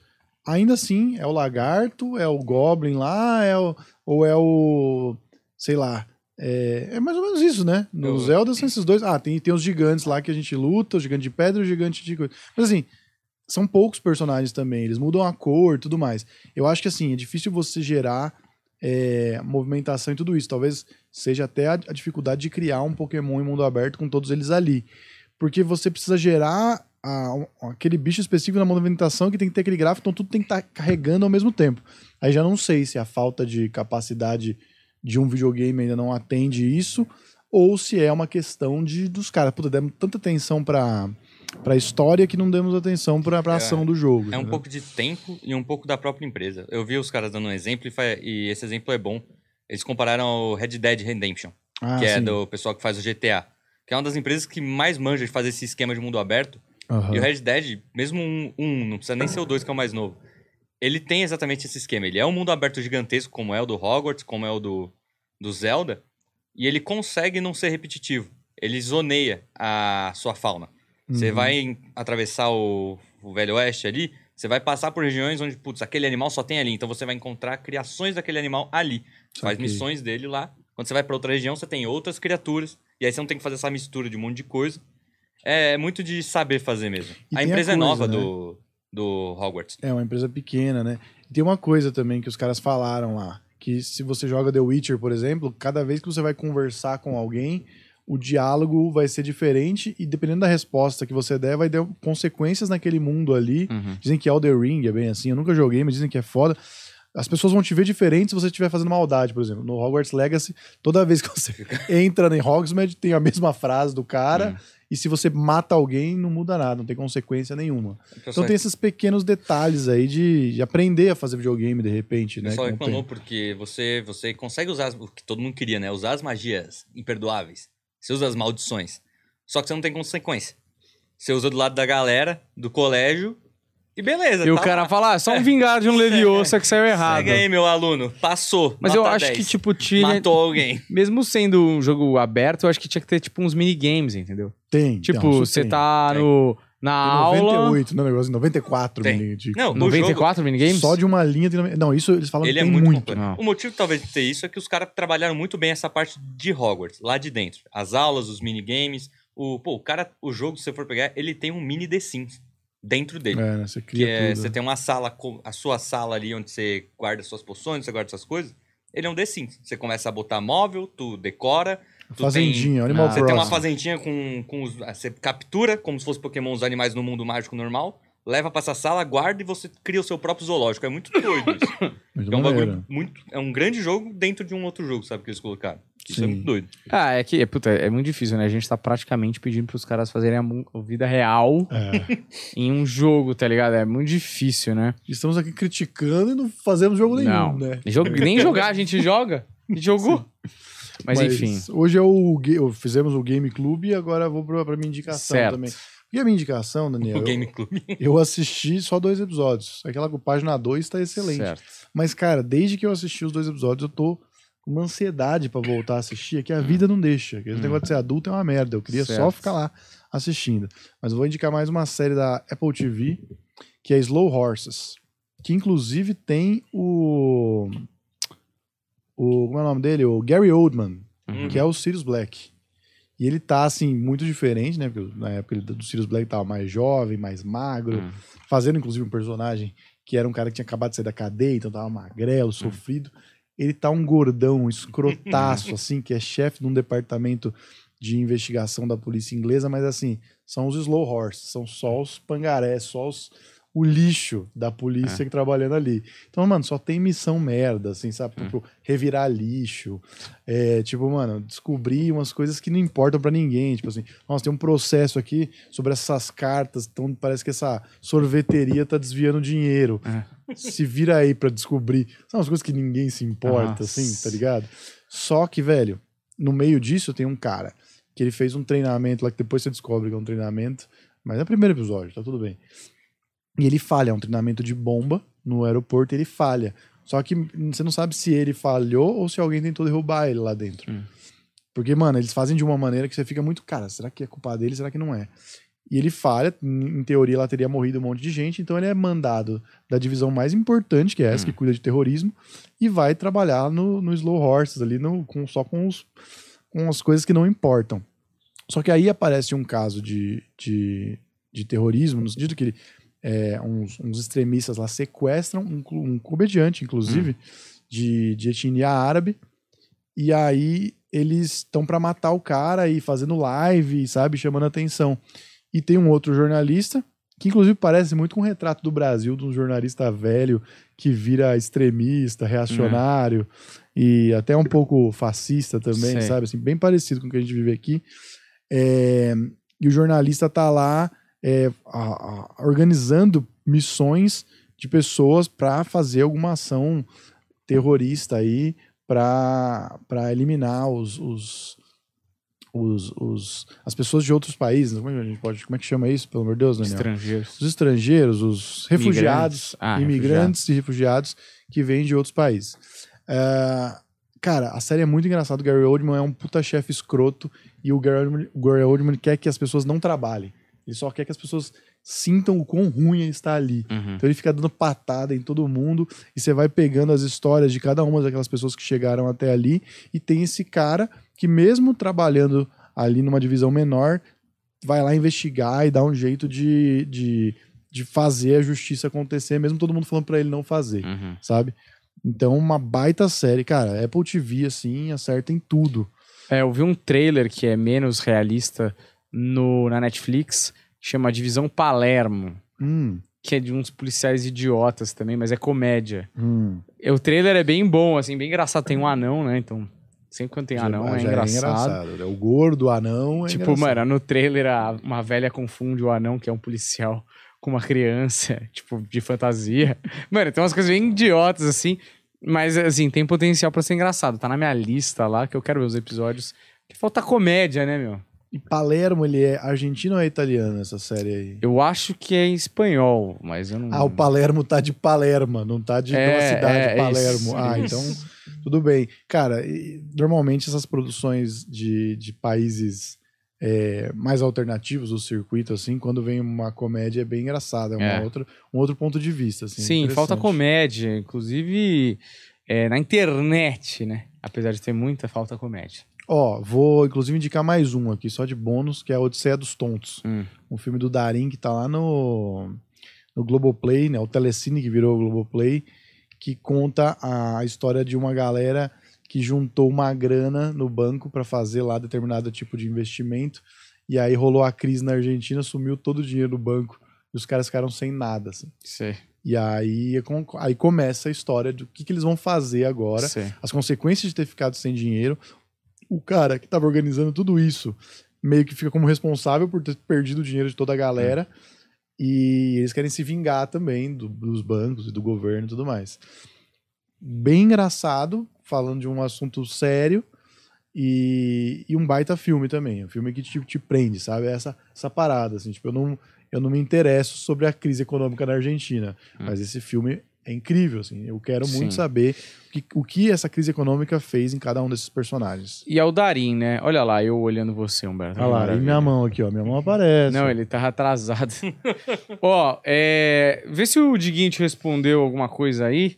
ainda assim, é o lagarto, é o Goblin lá, é o, ou é o. sei lá. É, é mais ou menos isso, né? No Zelda são esses dois. Ah, tem, tem os gigantes lá que a gente luta, o gigante de pedra e o gigante de coisa. Mas assim, são poucos personagens também, eles mudam a cor e tudo mais. Eu acho que assim, é difícil você gerar é, movimentação e tudo isso. Talvez seja até a, a dificuldade de criar um Pokémon em mundo aberto com todos eles ali. Porque você precisa gerar a- aquele bicho específico na movimentação que tem que ter aquele gráfico, então tudo tem que estar carregando ao mesmo tempo. Aí já não sei se a falta de capacidade de um videogame ainda não atende isso, ou se é uma questão de dos caras. Puta, demos tanta atenção pra, pra história que não demos atenção pra, pra É. ação do jogo. É um pouco de tempo e um pouco da própria empresa. Eu vi os caras dando um exemplo e, e esse exemplo é bom. Eles compararam ao Red Dead Redemption, Ah, que é sim. do pessoal que faz o GTA, que é uma das empresas que mais manja de fazer esse esquema de mundo aberto. Aham. E o Red Dead, mesmo um, um, não precisa nem ser o 2, que é o mais novo, ele tem exatamente esse esquema. Ele é um mundo aberto gigantesco, como é o do Hogwarts, como é o do, do Zelda, e ele consegue não ser repetitivo. Ele zoneia a sua fauna. Você Uhum. vai em- atravessar o, o Velho Oeste ali, você vai passar por regiões onde, putz, aquele animal só tem ali. Então você vai encontrar criações daquele animal ali. Você faz missões dele lá. Quando você vai pra outra região, você tem outras criaturas. E aí você não tem que fazer essa mistura de um monte de coisa. É muito de saber fazer mesmo. E a tem a empresa é coisa, nova né? do, do Hogwarts. É uma empresa pequena, né? E tem uma coisa também que os caras falaram lá, que se você joga The Witcher, por exemplo, cada vez que você vai conversar com alguém, o diálogo vai ser diferente e dependendo da resposta que você der, vai ter consequências naquele mundo ali. Uhum. Dizem que Elder Ring é bem assim, eu nunca joguei, mas dizem que é foda. As pessoas vão te ver diferente se você estiver fazendo maldade, por exemplo. No Hogwarts Legacy, toda vez que você entra em Hogsmeade, tem a mesma frase do cara. E se você mata alguém, não muda nada, não tem consequência nenhuma. Então pessoal, tem esses pequenos detalhes aí de, de aprender a fazer videogame de repente, né? o reclamou porque você, você consegue usar as- o que todo mundo queria, né? Usar as magias imperdoáveis. Você usa as maldições. Só que você não tem consequência. Você usa do lado da galera, do colégio, e beleza. E o tá cara lá. fala, ah, só um vingar de um Leviosa que saiu errado. Segue aí, meu aluno. Passou. Mas eu acho 10. que, tipo, tinha. Matou alguém. Mesmo sendo um jogo aberto, eu acho que tinha que ter, tipo, uns minigames, entendeu? Tem. Tipo, você tem. tá tem. no, na Tem aula. 98, não, negócio, 94 Tem. mini- de- Não, no 94 minigames? Só de uma linha. tem- Não, isso eles falam Ele que é tem muito, muito. Não. O motivo talvez de ter isso é que os caras trabalharam muito bem essa parte de Hogwarts, lá de dentro. As aulas, os minigames. O, pô, o cara, o jogo, se você for pegar, ele tem um mini The Sims dentro dele. É, né? Você que cria é, tudo. você tem uma sala, a sua sala ali onde você guarda suas poções, você guarda suas coisas. Ele é um The Sims. Você começa a botar móvel, tu decora. Tu Fazendinha, Animal Ah, Você tem uma Crossing. fazendinha com, com os, Você captura como se fosse Pokémon os animais no mundo mágico normal, leva pra essa sala, guarda e você cria o seu próprio zoológico. É muito doido isso. Muito é um maneiro. bagulho muito. É um grande jogo dentro de um outro jogo, sabe? Que eles colocaram. Isso é Sim. muito doido. Ah, é que, é, puta, é muito difícil, né? A gente tá praticamente pedindo pros caras fazerem a, a vida real É. em um jogo, tá ligado? É muito difícil, né? Estamos aqui criticando e não fazemos jogo nenhum, Não. né? Jogo- nem jogar a gente joga. A gente jogou. Mas, enfim. Hoje é o. Fizemos o Game Club e agora eu vou pra, pra minha indicação Certo. também. E a minha indicação, Daniel? O eu- Game Club. Eu assisti só dois episódios. Aquela com página 2 tá excelente. Certo. Mas, cara, desde que eu assisti os dois episódios, eu tô uma ansiedade pra voltar a assistir, é que a vida não deixa. Esse negócio de ser adulto é uma merda. Eu queria só Certo. ficar lá assistindo. Mas vou indicar mais uma série da Apple TV, que é Slow Horses. Que inclusive tem o. O. Como é o nome dele? O Gary Oldman, Uhum. que é o Sirius Black. E ele tá, assim, muito diferente, né? Porque na época do Sirius Black tava mais jovem, mais magro, Hum. fazendo inclusive um personagem que era um cara que tinha acabado de sair da cadeia, então tava magrelo, sofrido. Ele tá um gordão, um escrotaço, assim, que é chefe de um departamento de investigação da polícia inglesa, mas assim, são os slow horses, são só os pangarés, só os, o lixo da polícia que trabalhando ali. Então, mano, só tem missão merda, assim, sabe? Tipo, revirar lixo. É, tipo, mano, descobrir umas coisas que não importam pra ninguém. Tipo assim, nossa, tem um processo aqui sobre essas cartas, então parece que essa sorveteria tá desviando dinheiro. Se vira aí pra descobrir. São as coisas que ninguém se importa, Nossa. assim, tá ligado? Só que, velho, no meio disso tem um cara que ele fez um treinamento lá, que depois você descobre que é um treinamento, mas é o primeiro episódio, tá tudo bem. E ele falha, é um treinamento de bomba no aeroporto, ele falha. Só que você não sabe se ele falhou ou se alguém tentou derrubar ele lá dentro. Hum. Porque, mano, eles fazem de uma maneira que você fica muito, cara, será que é culpa dele, será que não é? E ele falha, em teoria lá teria morrido um monte de gente, então ele é mandado da divisão mais importante, que é essa, que cuida de terrorismo, e vai trabalhar no, no Slow Horses ali, no, com, só com, os, com as coisas que não importam. Só que aí aparece um caso de, de, de terrorismo, no sentido que ele, é, uns, uns extremistas lá sequestram um, um comediante, inclusive, de, de etnia árabe, e aí eles estão pra matar o cara e fazendo live, sabe, chamando atenção. E tem um outro jornalista, que inclusive parece muito com um retrato do Brasil, de um jornalista velho que vira extremista, reacionário e até um pouco fascista também, Sei. sabe? Assim, bem parecido com o que a gente vive aqui. É, e o jornalista tá lá é, a- a- organizando missões de pessoas para fazer alguma ação terrorista aí para eliminar os, os, os, os- as pessoas de outros países. Como é que a gente pode, como é que chama isso, pelo amor de Deus, Daniel? Estrangeiros. Os estrangeiros, os refugiados, Imigrantes. Ah, imigrantes e refugiados que vêm de outros países. É, cara, a série é muito engraçada. O Gary Oldman é um puta chefe escroto e o Gary, Oldman, o Gary Oldman quer que as pessoas não trabalhem. Ele só quer que as pessoas sintam o quão ruim é estar ali. Uhum. Então ele fica dando patada em todo mundo e você vai pegando as histórias de cada uma daquelas pessoas que chegaram até ali e tem esse cara que mesmo trabalhando ali numa divisão menor vai lá investigar e dar um jeito de, de, de fazer a justiça acontecer, mesmo todo mundo falando pra ele não fazer, Uhum. sabe? Então uma baita série, cara, Apple TV assim, acerta em tudo. É, eu vi um trailer que é menos realista no, na Netflix, chama Divisão Palermo, Hum, que é de uns policiais idiotas também, mas é comédia. hum. O trailer é bem bom, assim, bem engraçado. Tem um anão, né? Então, sempre quando tem anão Já- é já engraçado. É O gordo, o anão, é tipo, engraçado. mano, no trailer a- uma velha confunde o anão, que é um policial, com uma criança, tipo, de fantasia. Mano, tem umas coisas bem idiotas, assim. Mas, assim, tem potencial pra ser engraçado. Tá na minha lista lá, que eu quero ver os episódios. Que falta comédia, né, meu? E Palermo, ele é argentino ou é italiano essa série aí? Eu acho que é em espanhol, mas eu não. Ah, o Palermo tá de Palerma, não tá de, de uma É, cidade é, Palermo. isso, ah, isso. então tudo bem. Cara, e, normalmente essas produções de, de países é, mais alternativos do circuito, assim, quando vem uma comédia é bem engraçada, é, uma É. outra, um outro ponto de vista. Assim, Sim, falta comédia. Inclusive, é, na internet, né? Apesar de ter muita, falta comédia. Ó, vou inclusive indicar mais um aqui, só de bônus, que é a Odisseia dos Tontos. Hum. Um filme do Darim que tá lá no, no Globoplay, né? O Telecine que virou o Globoplay, que conta a história de uma galera que juntou uma grana no banco para fazer lá determinado tipo de investimento. E aí rolou a crise na Argentina, sumiu todo o dinheiro do banco. E os caras ficaram sem nada, assim. Sei. E aí, é aí começa a história do que, que eles vão fazer agora sei. as consequências de ter ficado sem dinheiro. O cara que estava organizando tudo isso meio que fica como responsável por ter perdido o dinheiro de toda a galera. E eles querem se vingar também do- dos bancos e do governo e tudo mais. Bem engraçado, falando de um assunto sério. E, e um baita filme também. Um filme que te, te prende, sabe? Essa, essa parada. Assim, tipo, eu não, eu não me interesso sobre a crise econômica na Argentina. Hum. Mas esse filme é incrível. Assim, eu quero muito Sim. saber o que, o que essa crise econômica fez em cada um desses personagens. E é o Darim, né? Olha lá, eu olhando você, Humberto. Olha lá, e minha mão aqui, ó. Minha mão aparece. Não, ele tava atrasado. Ó, é, vê se o Diguinho te respondeu alguma coisa aí.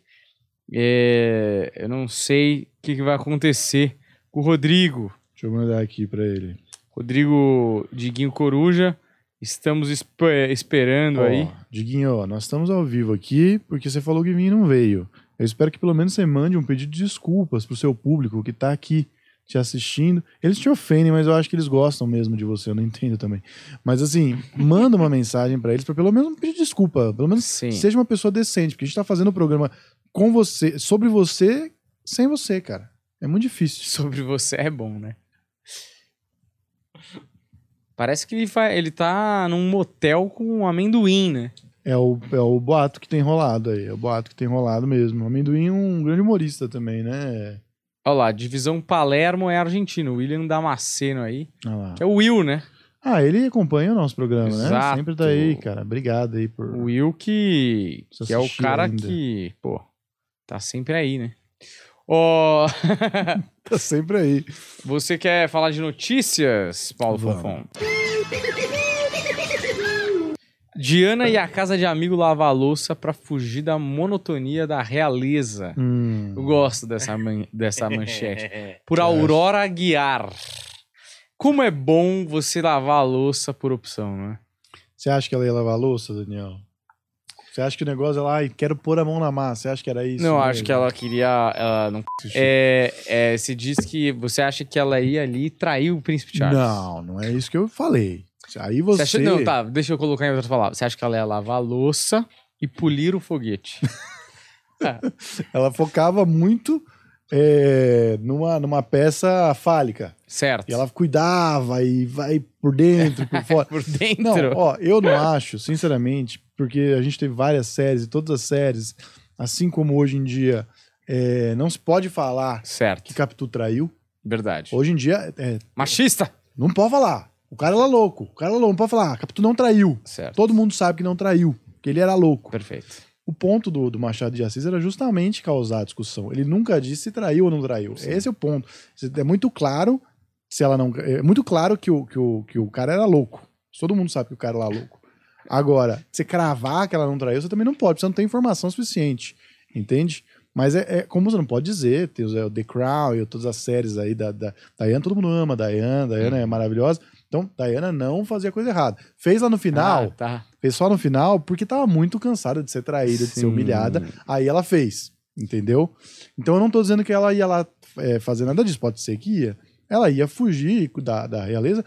É, eu não sei o que, que vai acontecer com o Rodrigo. Deixa eu mandar aqui pra ele. Rodrigo Diguinho Coruja. Estamos esp- esperando Ó, aí. Diguinho, nós estamos ao vivo aqui porque você falou que vinha e não veio. Eu espero que pelo menos você mande um pedido de desculpas pro seu público que tá aqui te assistindo. Eles te ofendem, mas eu acho que eles gostam mesmo de você, eu não entendo também. Mas assim, manda uma mensagem pra eles pra pelo menos pedir desculpa, pelo menos Sim. seja uma pessoa decente, porque a gente tá fazendo o programa com você, sobre você, sem você, cara. É muito difícil. Sobre você é bom, né? Parece que ele, vai, ele tá num motel com um amendoim, né? É o, é o boato que tem rolado aí. É o boato que tem rolado mesmo. O Amendoim é um grande humorista também, né? Olha lá, divisão Palermo é argentino. William Damasceno aí. É o Will, né? Ah, ele acompanha o nosso programa, né? Exato. Sempre tá aí, cara. Obrigado aí por. O Will que, que é o cara ainda. que, pô, tá sempre aí, né? Ó, Tá sempre aí. você quer falar de notícias, Paulo Vamos. Fofão? Diana e a casa de amigo lava a louça pra fugir da monotonia da realeza. Hum. Eu gosto dessa, man- dessa manchete. Por. Aurora Aguiar. Como é bom você lavar a louça por opção, né? Você acha que ela ia lavar a louça, Daniel? Você acha que o negócio é lá, ai, quero pôr a mão na massa? Você acha que era isso? não, mesmo? acho que ela queria. Ela não É, é, se diz que você acha que ela ia ali e traiu o príncipe Charles. Não, não é isso que eu falei. Aí Você você. acha- não, tá, deixa eu colocar em outras palavras. Você acha que ela ia lavar a louça e polir o foguete? Ela focava muito é, numa, numa peça fálica. certo. E ela cuidava e vai por dentro, por fora. Por dentro. Não, ó, eu não acho, sinceramente, porque a gente teve várias séries e todas as séries, assim como hoje em dia, é, não se pode falar Certo. que Capitu traiu. Verdade. Hoje em dia, é, Machista. não pode falar. O cara era louco. O cara era louco, não pode falar. Capitu não traiu. Certo. Todo mundo sabe que não traiu, que ele era louco. Perfeito. O ponto do, do Machado de Assis era justamente causar a discussão. Ele nunca disse se traiu ou não traiu. Esse é o ponto. É muito claro se ela não. É muito claro que o, que o, que o cara era louco. Todo mundo sabe que o cara era louco. Agora, você cravar que ela não traiu, você também não pode, você não tem informação suficiente. Entende? Mas é, é como você não pode dizer, tem é, o The Crown e todas as séries aí da, da Diana, todo mundo ama a Diana, Diana é maravilhosa. Então, Diana não fazia coisa errada. Fez lá no final, Ah, tá. Fez só no final porque tava muito cansada de ser traída, de ser Sim. humilhada. Aí ela fez, entendeu? Então eu não tô dizendo que ela ia lá é, fazer nada disso. Pode ser que ia. Ela ia fugir da, da realeza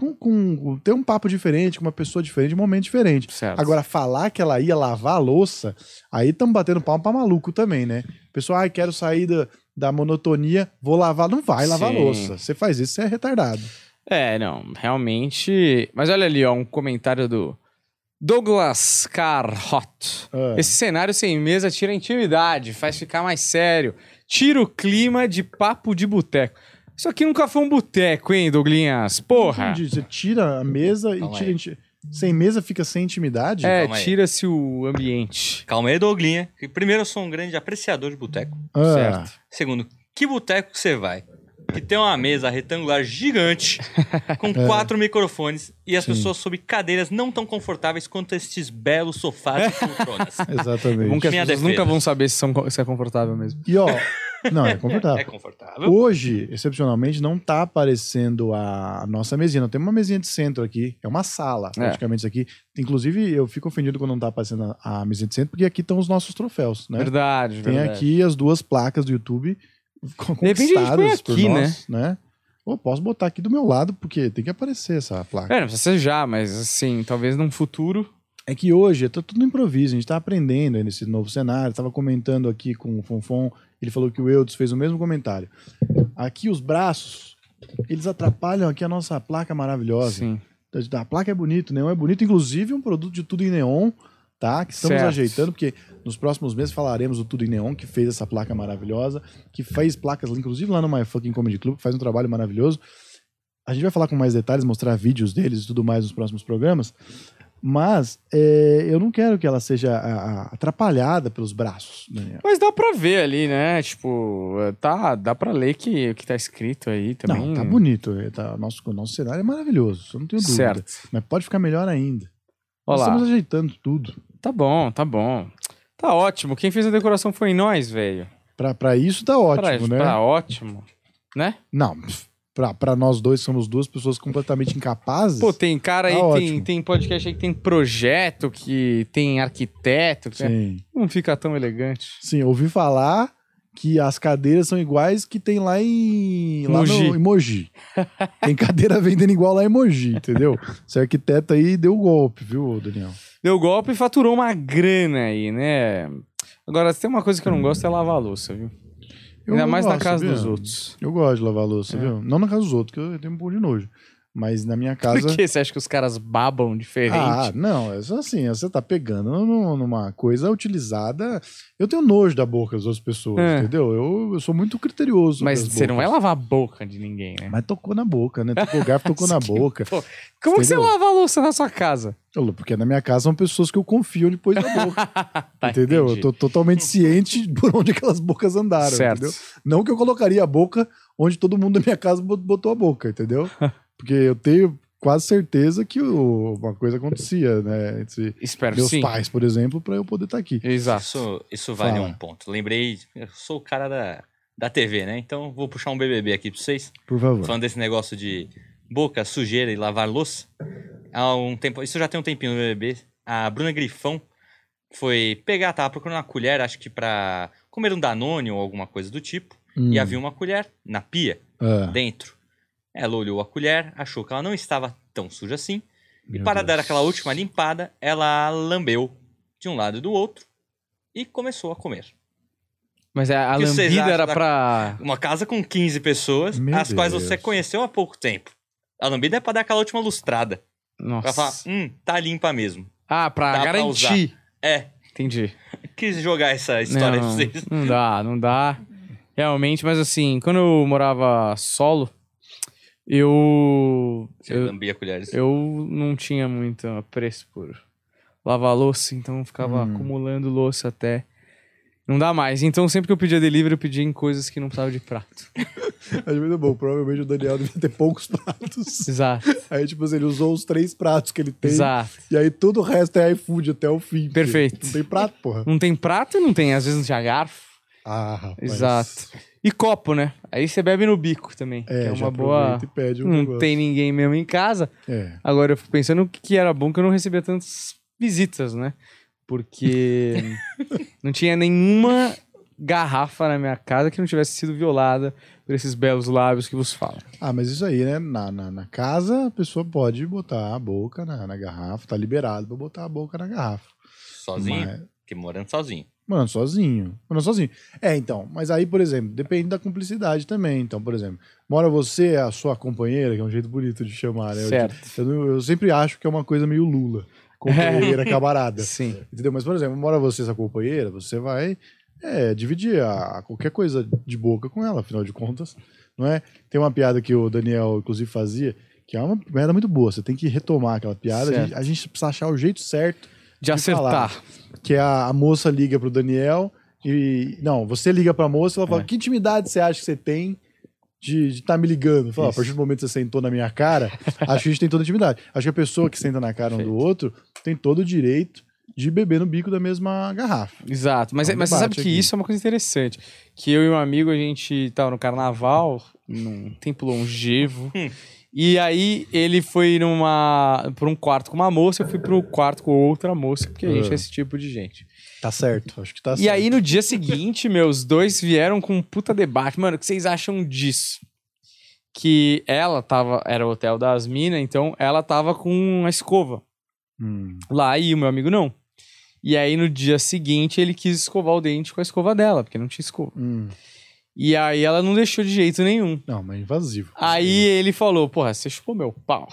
com, com ter um papo diferente, com uma pessoa diferente, um momento diferente. Certo. Agora, falar que ela ia lavar a louça, aí estamos batendo palma pra maluco também, né? Pessoal, ai, quero sair da, da monotonia, vou lavar. Não vai lavar a Sim. louça. Você faz isso, você é retardado. É, não, realmente. Mas olha ali, ó, um comentário do Douglas Carhot. Ah. Esse cenário sem mesa tira a intimidade, faz ficar mais sério, tira o clima de papo de boteco. Isso aqui nunca foi um boteco, hein, Douglinhas? Porra! Entendi. Você tira a mesa e Calma tira. aí. inti- Sem mesa fica sem intimidade? É, Calma aí. tira-se o ambiente. Calma aí, Douglinha. que Primeiro, eu sou um grande apreciador de boteco. Ah, Certo. Segundo, que boteco que você vai? Que tem uma mesa retangular gigante com quatro microfones e as É. Sim. pessoas sob cadeiras não tão confortáveis quanto estes belos sofás e poltronas. Exatamente. Bom que as Minha pessoas defesa. nunca vão saber se, são, se é confortável mesmo. E ó, não, é confortável. É confortável. Hoje, excepcionalmente, não tá aparecendo a nossa mesinha. Não tem uma mesinha de centro aqui. É uma sala, É. praticamente, isso aqui. Inclusive, eu fico ofendido quando não tá aparecendo a, mesinha de centro, porque aqui estão os nossos troféus, né? Verdade, Tem verdade. aqui as duas placas do YouTube conquistadas por aqui, nós, né? Ou posso botar aqui do meu lado, porque tem que aparecer essa placa. É, não precisa ser já, mas assim, talvez num futuro. É que hoje tá tudo improviso, a gente tá aprendendo aí nesse novo cenário. Tava comentando aqui com o Fonfon, ele falou que o Eudes fez o mesmo comentário. Aqui os braços, eles atrapalham aqui a nossa placa maravilhosa. Sim. A placa é bonito, o neon é bonito, inclusive um produto de tudo em neon, tá? Que estamos Certo. ajeitando, porque nos próximos meses falaremos do Tudo em Neon, que fez essa placa maravilhosa, que fez placas, inclusive lá no My Fucking Comedy Club, que faz um trabalho maravilhoso. A gente vai falar com mais detalhes, mostrar vídeos deles e tudo mais nos próximos programas. Mas é, eu não quero que ela seja a- a- atrapalhada pelos braços. Mas dá pra ver ali, né? Tipo, tá, dá pra ler que o que tá escrito aí também. Não, tá bonito. é, Tá, nosso, o nosso cenário é maravilhoso, eu não tenho dúvida. Certo. Mas pode ficar melhor ainda. Olha Nós estamos ajeitando tudo. Tá bom, tá bom. Tá ótimo. Quem fez a decoração foi nós, velho. Pra, pra isso tá ótimo, pra, né? Tá ótimo. Né? Não, pra nós dois, somos duas pessoas completamente incapazes. Pô, tem cara aí, Tá tem, tem podcast aí que tem projeto, que tem arquiteto, que sim. não fica tão elegante. Sim, ouvi falar que as cadeiras são iguais que tem lá em. Lá Mogi. no, em Mogi. tem cadeira vendendo igual lá em Mogi, entendeu? Esse arquiteto aí deu golpe, viu, Daniel? Deu golpe e faturou uma grana aí, né? Agora, tem uma coisa que eu não gosto é lavar a louça, viu? Eu Ainda mais na gosto, casa sabia? dos outros. Eu gosto de lavar louça, É. viu? Não na casa dos outros, que eu tenho um pouco de nojo. Mas na minha casa. Por que você acha que os caras babam diferente? Ah, não, é só assim, você tá pegando num- numa coisa utilizada. Eu tenho nojo da boca das outras pessoas, É. entendeu? Eu, eu sou muito criterioso. Mas as você não vai lavar a boca de ninguém, né? Mas tocou na boca, né? Tocou o garfo, tocou na Que- boca. Pô, Como que você Entendeu? lava a louça na sua casa? Porque na minha casa são pessoas que eu confio depois da boca. Tá, entendeu? entendi. Eu tô totalmente ciente por onde aquelas bocas andaram, Certo. entendeu? Não que eu colocaria a boca onde todo mundo da minha casa bot- botou a boca, entendeu? Porque eu tenho quase certeza que o- uma coisa acontecia, né? Entre Espero meus sim. pais, por exemplo, pra eu poder estar aqui. Exato. Isso, isso vale Fala. um ponto. Lembrei, eu sou o cara da, da TV, né? Então vou puxar um BBB aqui pra vocês. Por favor. Falando desse negócio de boca, sujeira e lavar louça. Há um tempo, isso já tem um tempinho no BBB. A Bruna Grifão foi pegar, tava procurando uma colher, acho que pra comer um Danone ou alguma coisa do tipo. Hum, E havia uma colher na pia, ah, dentro. Ela olhou a colher, achou que ela não estava tão suja assim. E meu para Deus. dar aquela última limpada, ela lambeu de um lado e do outro e começou a comer. Mas a, a vocês lambida era da- pra. Uma casa com 15 pessoas, Meu as quais Deus. você conheceu há pouco tempo. A lambida é pra dar aquela última lustrada. Nossa. Pra falar, hum, tá limpa mesmo. Ah, pra Dá pra garantir. É, Entendi. quis jogar essa história não, pra vocês. não dá, não dá. Realmente, mas assim, quando eu morava solo, eu. Você Eu, lambia colheres. eu não tinha muito apreço por lavar louça, então eu ficava Hum. acumulando louça até. Não dá mais. Então, sempre que eu pedia delivery, eu pedia em coisas que não precisavam de prato. Acho muito bom. Provavelmente o Daniel devia ter poucos pratos. Exato. Aí, tipo assim, ele usou os três pratos que ele tem. Exato. E aí todo o resto é iFood até o fim. Perfeito. Não tem prato, porra. Não tem prato e não tem, às vezes não tinha garfo. Ah, rapaz. Exato. E copo, né? Aí você bebe no bico também. que É, é já uma boa. e um Não negócio. tem ninguém mesmo em casa. É. Agora eu fico pensando o que que era bom que eu não recebia tantas visitas, né? Porque não tinha nenhuma garrafa na minha casa que não tivesse sido violada por esses belos lábios que vos falam. Ah, mas isso aí, né? Na, na, na casa, a pessoa pode botar a boca na, na garrafa, tá liberado pra botar a boca na garrafa. Sozinho, Mas- porque morando sozinho. Mano, sozinho. Mano, sozinho. É, então. Mas aí, por exemplo, depende da cumplicidade também. Então, por exemplo, mora você, a sua companheira, que é um jeito bonito de chamar, né? Eu- Certo. Eu, não- eu sempre acho que é uma coisa meio Lula. Companheira, camarada. Sim. Entendeu? Mas, por exemplo, mora você, essa companheira, você vai é, dividir a, qualquer coisa de boca com ela, afinal de contas. Não é? Tem uma piada que o Daniel, inclusive, fazia, que é uma piada muito boa. Você tem que retomar aquela piada. A gente, a gente precisa achar o jeito certo De acertar. falar. que a, a moça liga pro Daniel e. Não, você liga pra moça e ela fala: É. que intimidade você acha que você tem de estar me ligando? Fala, a partir do momento que você sentou na minha cara, acho que a gente tem toda a intimidade. Acho que a pessoa que senta na cara um do outro tem todo o direito de beber no bico da mesma garrafa. Exato. Mas, É um mas você sabe que aqui. isso é uma coisa interessante. Que eu e um amigo, a gente tava no carnaval, num tempo longevo. E aí ele foi numa. por um quarto com uma moça, eu fui pro quarto com outra moça, porque a gente Ah. é esse tipo de gente. Tá certo, acho que tá E certo. aí, no dia seguinte, meus dois vieram com um puta debate. Mano, o que vocês acham disso? Que ela tava. Era o hotel das minas, então ela tava com a escova Hum, lá e o meu amigo não. E aí, no dia seguinte, ele quis escovar o dente com a escova dela, porque não tinha escova. hum. E aí, ela não deixou de jeito nenhum. Não, mas invasivo. Aí ele falou: Porra, você chupou meu pau.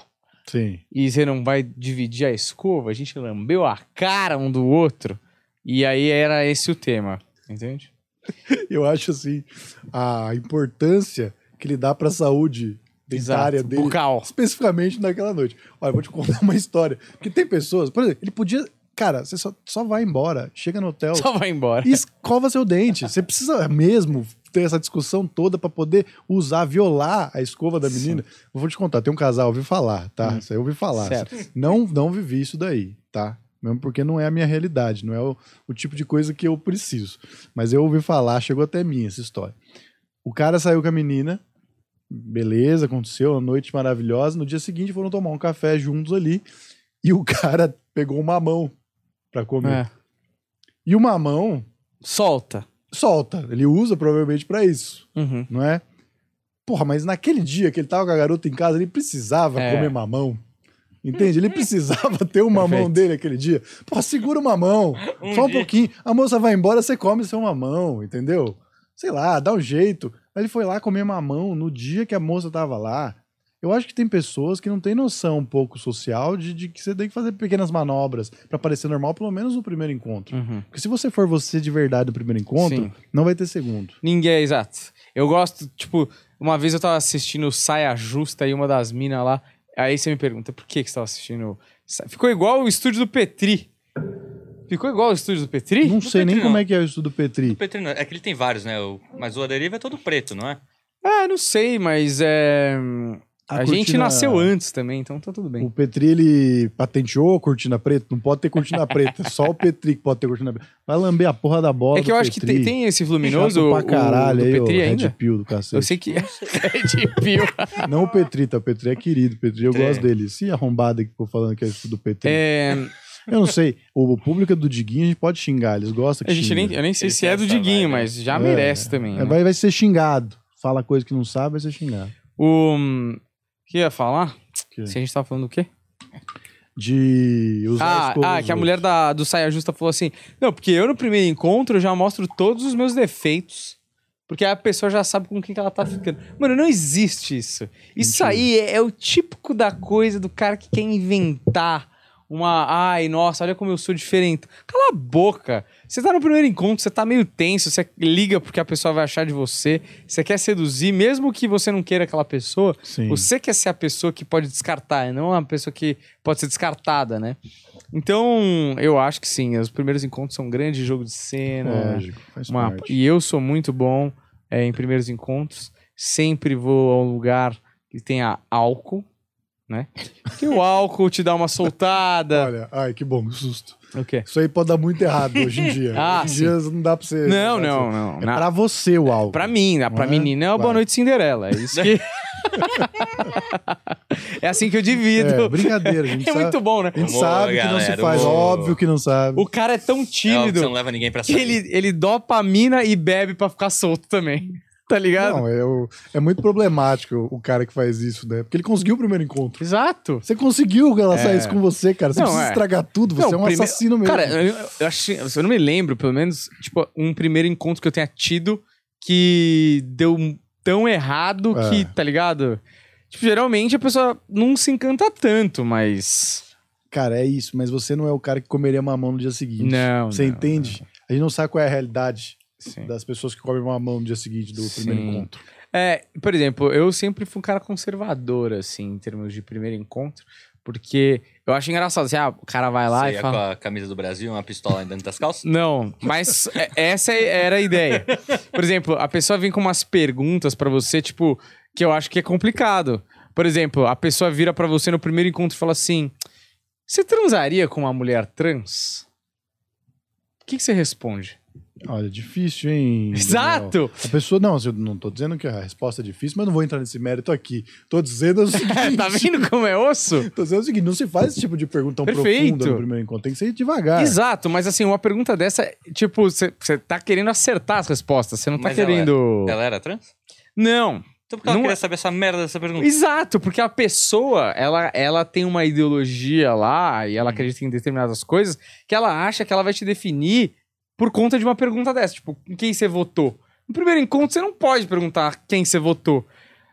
Sim. E você não vai dividir a escova? A gente lambeu a cara um do outro. E aí era esse o tema. Entende? Eu acho assim, a importância que ele dá pra saúde dentária Exato. dele. Bucal. especificamente naquela noite. Olha, eu vou te contar uma história. Porque tem pessoas, por exemplo, ele podia. Cara, você só, só vai embora, chega no hotel Só vai embora. e escova seu dente. Você precisa mesmo ter essa discussão toda pra poder usar, violar a escova da menina. Eu vou te contar, tem um casal, ouvi falar, tá? Isso aí eu ouvi falar. Hum. Certo. Não, não vivi isso daí, tá? Mesmo porque não é a minha realidade, não é o, o tipo de coisa que eu preciso. Mas eu ouvi falar, chegou até mim essa história. O cara saiu com a menina Beleza, aconteceu, uma noite maravilhosa. No dia seguinte foram tomar um café juntos ali e o cara pegou um mamão pra comer. É. E o mamão Solta. Solta, ele usa provavelmente pra isso, Uhum. não é? Porra, mas naquele dia que ele tava com a garota em casa, ele precisava É. comer mamão. Entende? Ele precisava ter o mamão Perfeito. dele aquele dia. Porra, segura o mamão. Um Só um dia. pouquinho. A moça vai embora, você come seu mamão, entendeu? Sei lá, dá um jeito. Mas ele foi lá comer mamão no dia que a moça tava lá. Eu acho que tem pessoas que não têm noção um pouco social de, de que você tem que fazer pequenas manobras pra parecer normal, pelo menos no primeiro encontro. Uhum. Porque se você for você de verdade no primeiro encontro, Sim. não vai ter segundo. Ninguém, é exato. Eu gosto, tipo, uma vez eu tava assistindo Saia Justa e uma das minas lá. Aí você me pergunta, por que, que você tava assistindo? Ficou igual o estúdio do Petri. Ficou igual o estúdio do Petri? Não sei nem Petri, como não. é que é o estudo Petri. O Petri não- é que ele tem vários, né? O- mas o Aderiva é todo preto, não é? Ah, não sei, mas é. A, A gente cortina- nasceu antes também, então tá tudo bem. O Petri, ele patenteou a cortina preta? Não pode ter cortina preta. Só o Petri que pode ter cortina preta. Vai lamber a porra da bola É que eu acho que Petri. tem, tem esse luminoso o, pra caralho o do aí, Petri o ainda. Red Pill do cacete. Eu sei que Red Pill. Não o Petri, tá? O Petri é querido. O Petri, eu Petri. gosto dele. Se arrombado que ficou falando que é isso do Petri. É, Eu não sei. O público do Diguinho a gente pode xingar. Eles gostam que a gente nem, eu nem sei Ele se é do Diguinho, vibe. mas já É, merece também. É, né? vai, vai ser xingado. Fala coisa que não sabe, vai ser xingado. O que ia falar? Que- Se a gente tava falando do quê? De usar Ah, ah que a mulher da, do Saia Justa falou assim: Não, porque eu no primeiro encontro já mostro todos os meus defeitos. Porque a pessoa já sabe com quem que ela tá ficando. Mano, não existe isso. Isso Mentira. aí é, é o típico da coisa do cara que quer inventar uma. Ai, nossa, olha como eu sou diferente. Cala a boca. Você tá no primeiro encontro, você tá meio tenso, você liga porque a pessoa vai achar de você. Você quer seduzir, mesmo que você não queira aquela pessoa. Sim. Você quer ser a pessoa que pode descartar, não a pessoa que pode ser descartada, né? Então, eu acho que sim, os primeiros encontros são um grande jogo de cena. Lógico, faz uma- parte. E eu sou muito bom é, em primeiros encontros. Sempre vou a um lugar que tenha álcool, né? Porque o álcool te dá uma soltada. Olha, ai, que bom, que susto. o quê? Isso aí pode dar muito errado hoje em dia. Ah, hoje em dia não dá pra você. Não, pra não, você- não. É Na- pra você o álcool. Pra mim, né? pra Não é? menina é uma Vai. boa noite Cinderela. É isso que. é assim que eu divido. É, brincadeira, gente É sabe, muito bom, né? A gente Humor, sabe que não se faz, óbvio que não sabe. O cara é tão É que tímido você não leva ninguém pra que sair. ele, ele dopa a mina e bebe pra ficar solto também. Tá ligado? Não, é, o- é muito problemático o, cara que faz isso, né? Porque ele conseguiu o primeiro encontro. Exato. Você conseguiu ela É. saísse com você, cara. Você Não, precisa é. estragar tudo, você Não, é um prime- assassino mesmo. Cara, eu, eu acho, eu não me lembro, pelo menos, tipo, um primeiro encontro que eu tenha tido que deu tão errado É. que, tá ligado? Tipo, geralmente a pessoa não se encanta tanto, mas. Cara, é isso, mas você não é o cara que comeria mamão no dia seguinte. Não. Você não, entende? A gente não sabe qual é a realidade não. Sim. das pessoas que comem mamão no dia seguinte do primeiro Sim. encontro. É, por exemplo, eu sempre fui um cara conservador, assim, em termos de primeiro encontro, porque eu acho engraçado, assim, ah, o cara vai lá Você e ia fala. com a camisa do Brasil, uma pistola dentro das calças? Não, mas é- essa era a ideia. Por exemplo, a pessoa vem com umas perguntas pra você, tipo, que eu acho que é complicado. Por exemplo, a pessoa vira pra você no primeiro encontro e fala assim: Você transaria com uma mulher trans? O que, que você responde? Olha, difícil, hein? Daniel? Exato! A pessoa, não, eu não tô dizendo que a resposta é difícil, mas não vou entrar nesse mérito aqui. Tô dizendo o seguinte. tá vendo como é osso? Tô dizendo o seguinte, não se faz esse tipo de pergunta tão Perfeito. profunda no primeiro encontro. Tem que ser devagar. Exato, mas assim, uma pergunta dessa, tipo, você tá querendo acertar as respostas, você não tá Mas ela é- querendo. Ela era trans? Não, Então por que ela Não queria é- saber essa merda dessa pergunta? Exato, porque a pessoa, ela, ela tem uma ideologia lá e ela acredita em determinadas coisas que ela acha que ela vai te definir por conta de uma pergunta dessa. Tipo, em quem você votou? No primeiro encontro, você não pode perguntar quem você votou.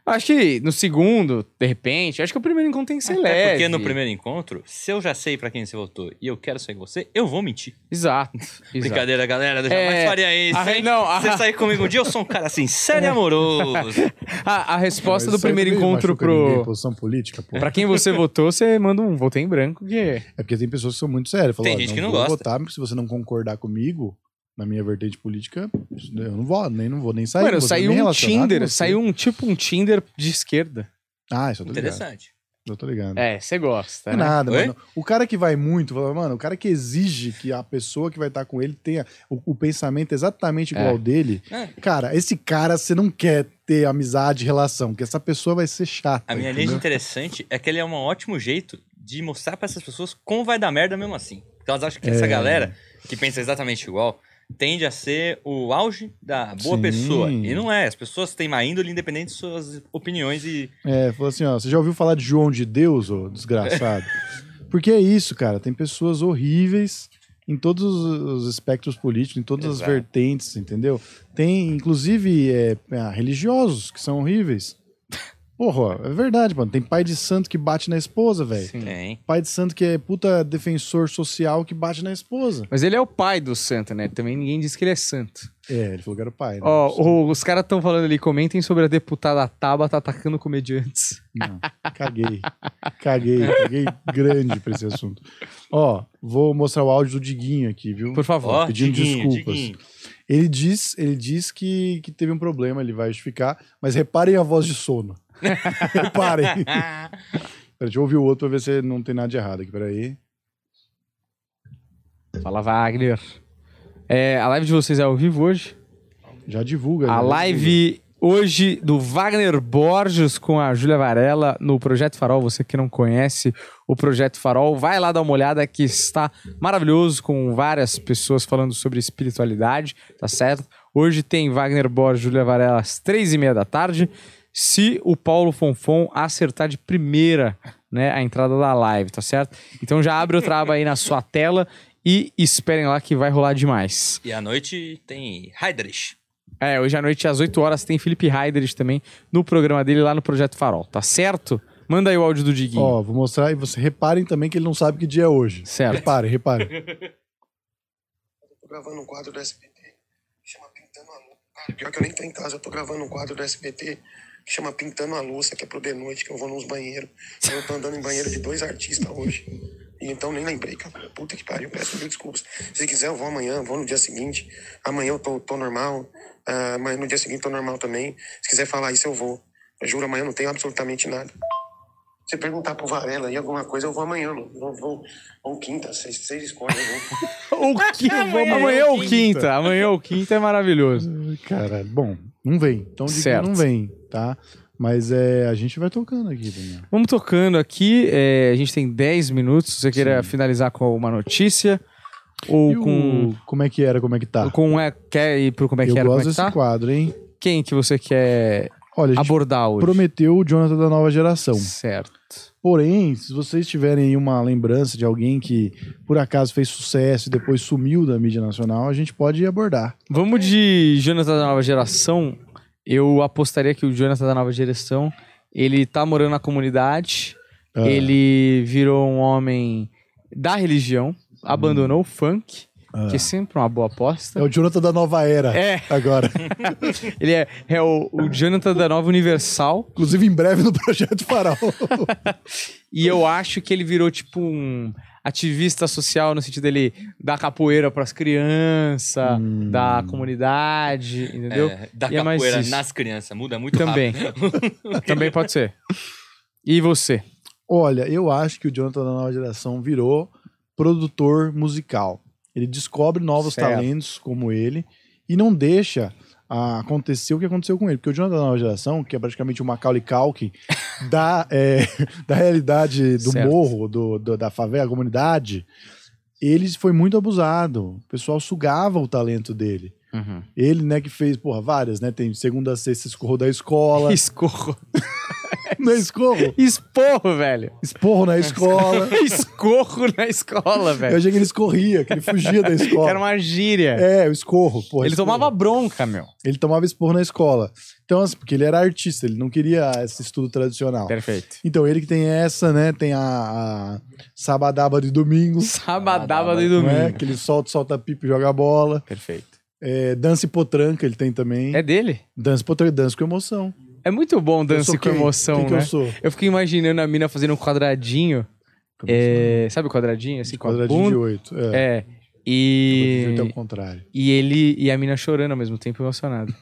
Acho que no segundo, de repente, acho que o primeiro encontro tem que ser Até leve. porque no primeiro encontro, se eu já sei pra quem você votou e eu quero sair com você, eu vou mentir. Exato. exato. Brincadeira, galera. Eu jamais É, faria isso. a não, a- Você sair comigo um dia, eu sou um cara assim, sério e amoroso. A, a resposta do Isso aí primeiro encontro ninguém, pro. posição política, pô. Pra quem você votou, você manda um votei em branco, que É porque tem pessoas que são muito sérias. Falam, Tem ó, gente que não vou gosta. votar, porque se você não concordar comigo, na minha vertente política, eu não vou, nem não vou nem sair. Mano, saiu nem um Tinder, saiu um tipo um Tinder de esquerda. Ah, isso eu tô ligado. Interessante. Eu tô ligado. É, você gosta, Não né? nada, Oi? mano. O cara que vai muito, fala, mano, o cara que exige que a pessoa que vai estar com ele tenha o, o pensamento exatamente igual É. ao dele, É. cara, esse cara você não quer ter amizade, relação, porque essa pessoa vai ser chata. A minha linha entendeu? interessante é que ele é um ótimo jeito de mostrar pra essas pessoas como vai dar merda mesmo assim. Porque elas acham que É. essa galera, que pensa exatamente igual, tende a ser o auge da boa Sim. pessoa. E não é. As pessoas têm má índole independente de suas opiniões e. É, falou assim, ó, você já ouviu falar de João de Deus, ô desgraçado? Porque é isso, cara, tem pessoas horríveis em todos os espectros políticos, em todas as Exato. vertentes, entendeu? Tem, inclusive, é, ah, religiosos que são horríveis. Porra, é verdade, mano. Tem pai de santo que bate na esposa, velho. Sim. Tem. Pai de santo que é puta defensor social que bate na esposa. Mas ele é o pai do santo, né? Também ninguém diz que ele é santo. É, ele falou que era o pai. né? Ó, o- os caras estão falando ali, comentem sobre a deputada Tabata atacando comediantes. Não, caguei. Caguei, caguei grande pra esse assunto. Ó, vou mostrar o áudio do Diguinho aqui, viu? Por favor. Ó, pedindo Diguinho, desculpas. Diguinho. Ele diz, ele diz que, que teve um problema, ele vai justificar, mas reparem a voz de sono. reparem. Peraí, deixa eu ouvir o outro pra ver se não tem nada de errado aqui. Peraí. Fala, Wagner. É, a live de vocês é ao vivo hoje? Já divulga. A já live hoje do Wagner Borges com a Júlia Varela no Projeto Farol. Você que não conhece o Projeto Farol, vai lá dar uma olhada que está maravilhoso com várias pessoas falando sobre espiritualidade, tá certo? Hoje tem Wagner Borges e Júlia Varela às três e meia da tarde. Se o Paulo Fonfon acertar de primeira né, a entrada da live, tá certo? Então já abre o traba aí na sua tela e esperem lá que vai rolar demais. E à noite tem Heidrich. É, hoje à noite às 8 horas tem Felipe Heiderich também no programa dele lá no Projeto Farol, tá certo? Manda aí o áudio do Diguinho. Ó, vou mostrar e você reparem também que ele não sabe que dia é hoje. Certo. Reparem, reparem. Tô gravando um quadro do SBT que chama Pintando a. Cara, pior que eu nem tô em casa, eu tô gravando um quadro do SBT que chama Pintando a Luz, que é pro de noite, que eu vou nos banheiros. Eu tô andando em banheiro de dois artistas hoje. E então nem lembrei, cara. Puta que pariu, peço mil desculpas. Se quiser, eu vou amanhã, vou no dia seguinte. Amanhã eu tô, tô normal, ah, mas no dia seguinte tô normal também. Se quiser falar isso, eu vou. Eu juro, amanhã eu não tenho absolutamente nada. Se perguntar pro Varela aí alguma coisa, eu vou amanhã. Não, vou, vou, ou quinta, vocês, vocês escolhem. Eu vou. O quinta, amanhã, é o quinta. Amanhã o quinta é maravilhoso. Cara, bom, não vem. Então diga que Certo. não vem, tá? Mas é, a gente vai tocando aqui, Daniel. Vamos tocando aqui. é, a gente tem 10 minutos. Você queira finalizar com uma notícia ou E o- com. Como é que era, como é que tá? com é, quer ir pro como é que eu era? Como gosto é que desse tá? quadro, hein? Quem que você quer Olha, a gente abordar hoje? prometeu o Jonathan da nova geração. Certo. Porém, se vocês tiverem uma lembrança de alguém que por acaso fez sucesso e depois sumiu da mídia nacional, a gente pode abordar. Vamos de Jonathan da nova geração. Eu apostaria que o Jonathan da nova geração ele tá morando na comunidade. Ah, Ele virou um homem da religião, abandonou o funk, ah. que é sempre uma boa aposta. É o Jonathan da nova era É, agora. ele é, é o, o Jonathan da Nova Universal. Inclusive em breve no Projeto Farol. E eu acho que ele virou tipo um ativista social no sentido dele dar capoeira pras crianças, Hum. da comunidade, entendeu? É, da E é capoeira isso. nas crianças. Muda muito Também. rápido. Também pode ser. E você? Olha, eu acho que o Jonathan da nova geração virou produtor musical. Ele descobre novos Certo. talentos como ele e não deixa acontecer o que aconteceu com ele. Porque o Jonathan da nova geração, que é praticamente o Macaulay Culkin da, é, da realidade do Certo. morro, do, do- da favela, da comunidade, ele foi muito abusado. O pessoal sugava o talento dele. Ele, né, que fez, porra, várias, né? Tem segunda a sexta escorro da escola. Escorro. não é escorro? Esporro, velho. Esporro na escola. Escorro na escola, Eu velho. achei que ele escorria, que ele fugia da escola. Era uma gíria. É, o escorro, porra. ele escorro. tomava bronca, meu. Ele tomava esporro na escola. Então, assim, porque ele era artista, ele não queria esse estudo tradicional. Perfeito. Então, ele que tem essa, né? Tem a, a Sabadaba de domingo. Sabadaba de Não é? domingo. Que ele solta, solta pipa e joga bola. Perfeito. É, dança e potranca ele tem também. É dele? Dança e potranca, dança com emoção. É muito bom Eu dança com emoção, Quem que né? eu sou? Eu fico imaginando a mina fazendo um quadradinho. É, sabe o quadradinho? Assim, com a Quadradinho de oito. É. É. Quadradinho E, oito é o contrário. e ele e a mina chorando ao mesmo tempo emocionado.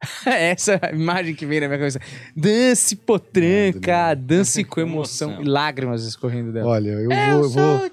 Essa é imagem que vem na minha cabeça. Dance potranca, dance com emoção e lágrimas escorrendo dela. Olha, eu vou, eu vou, o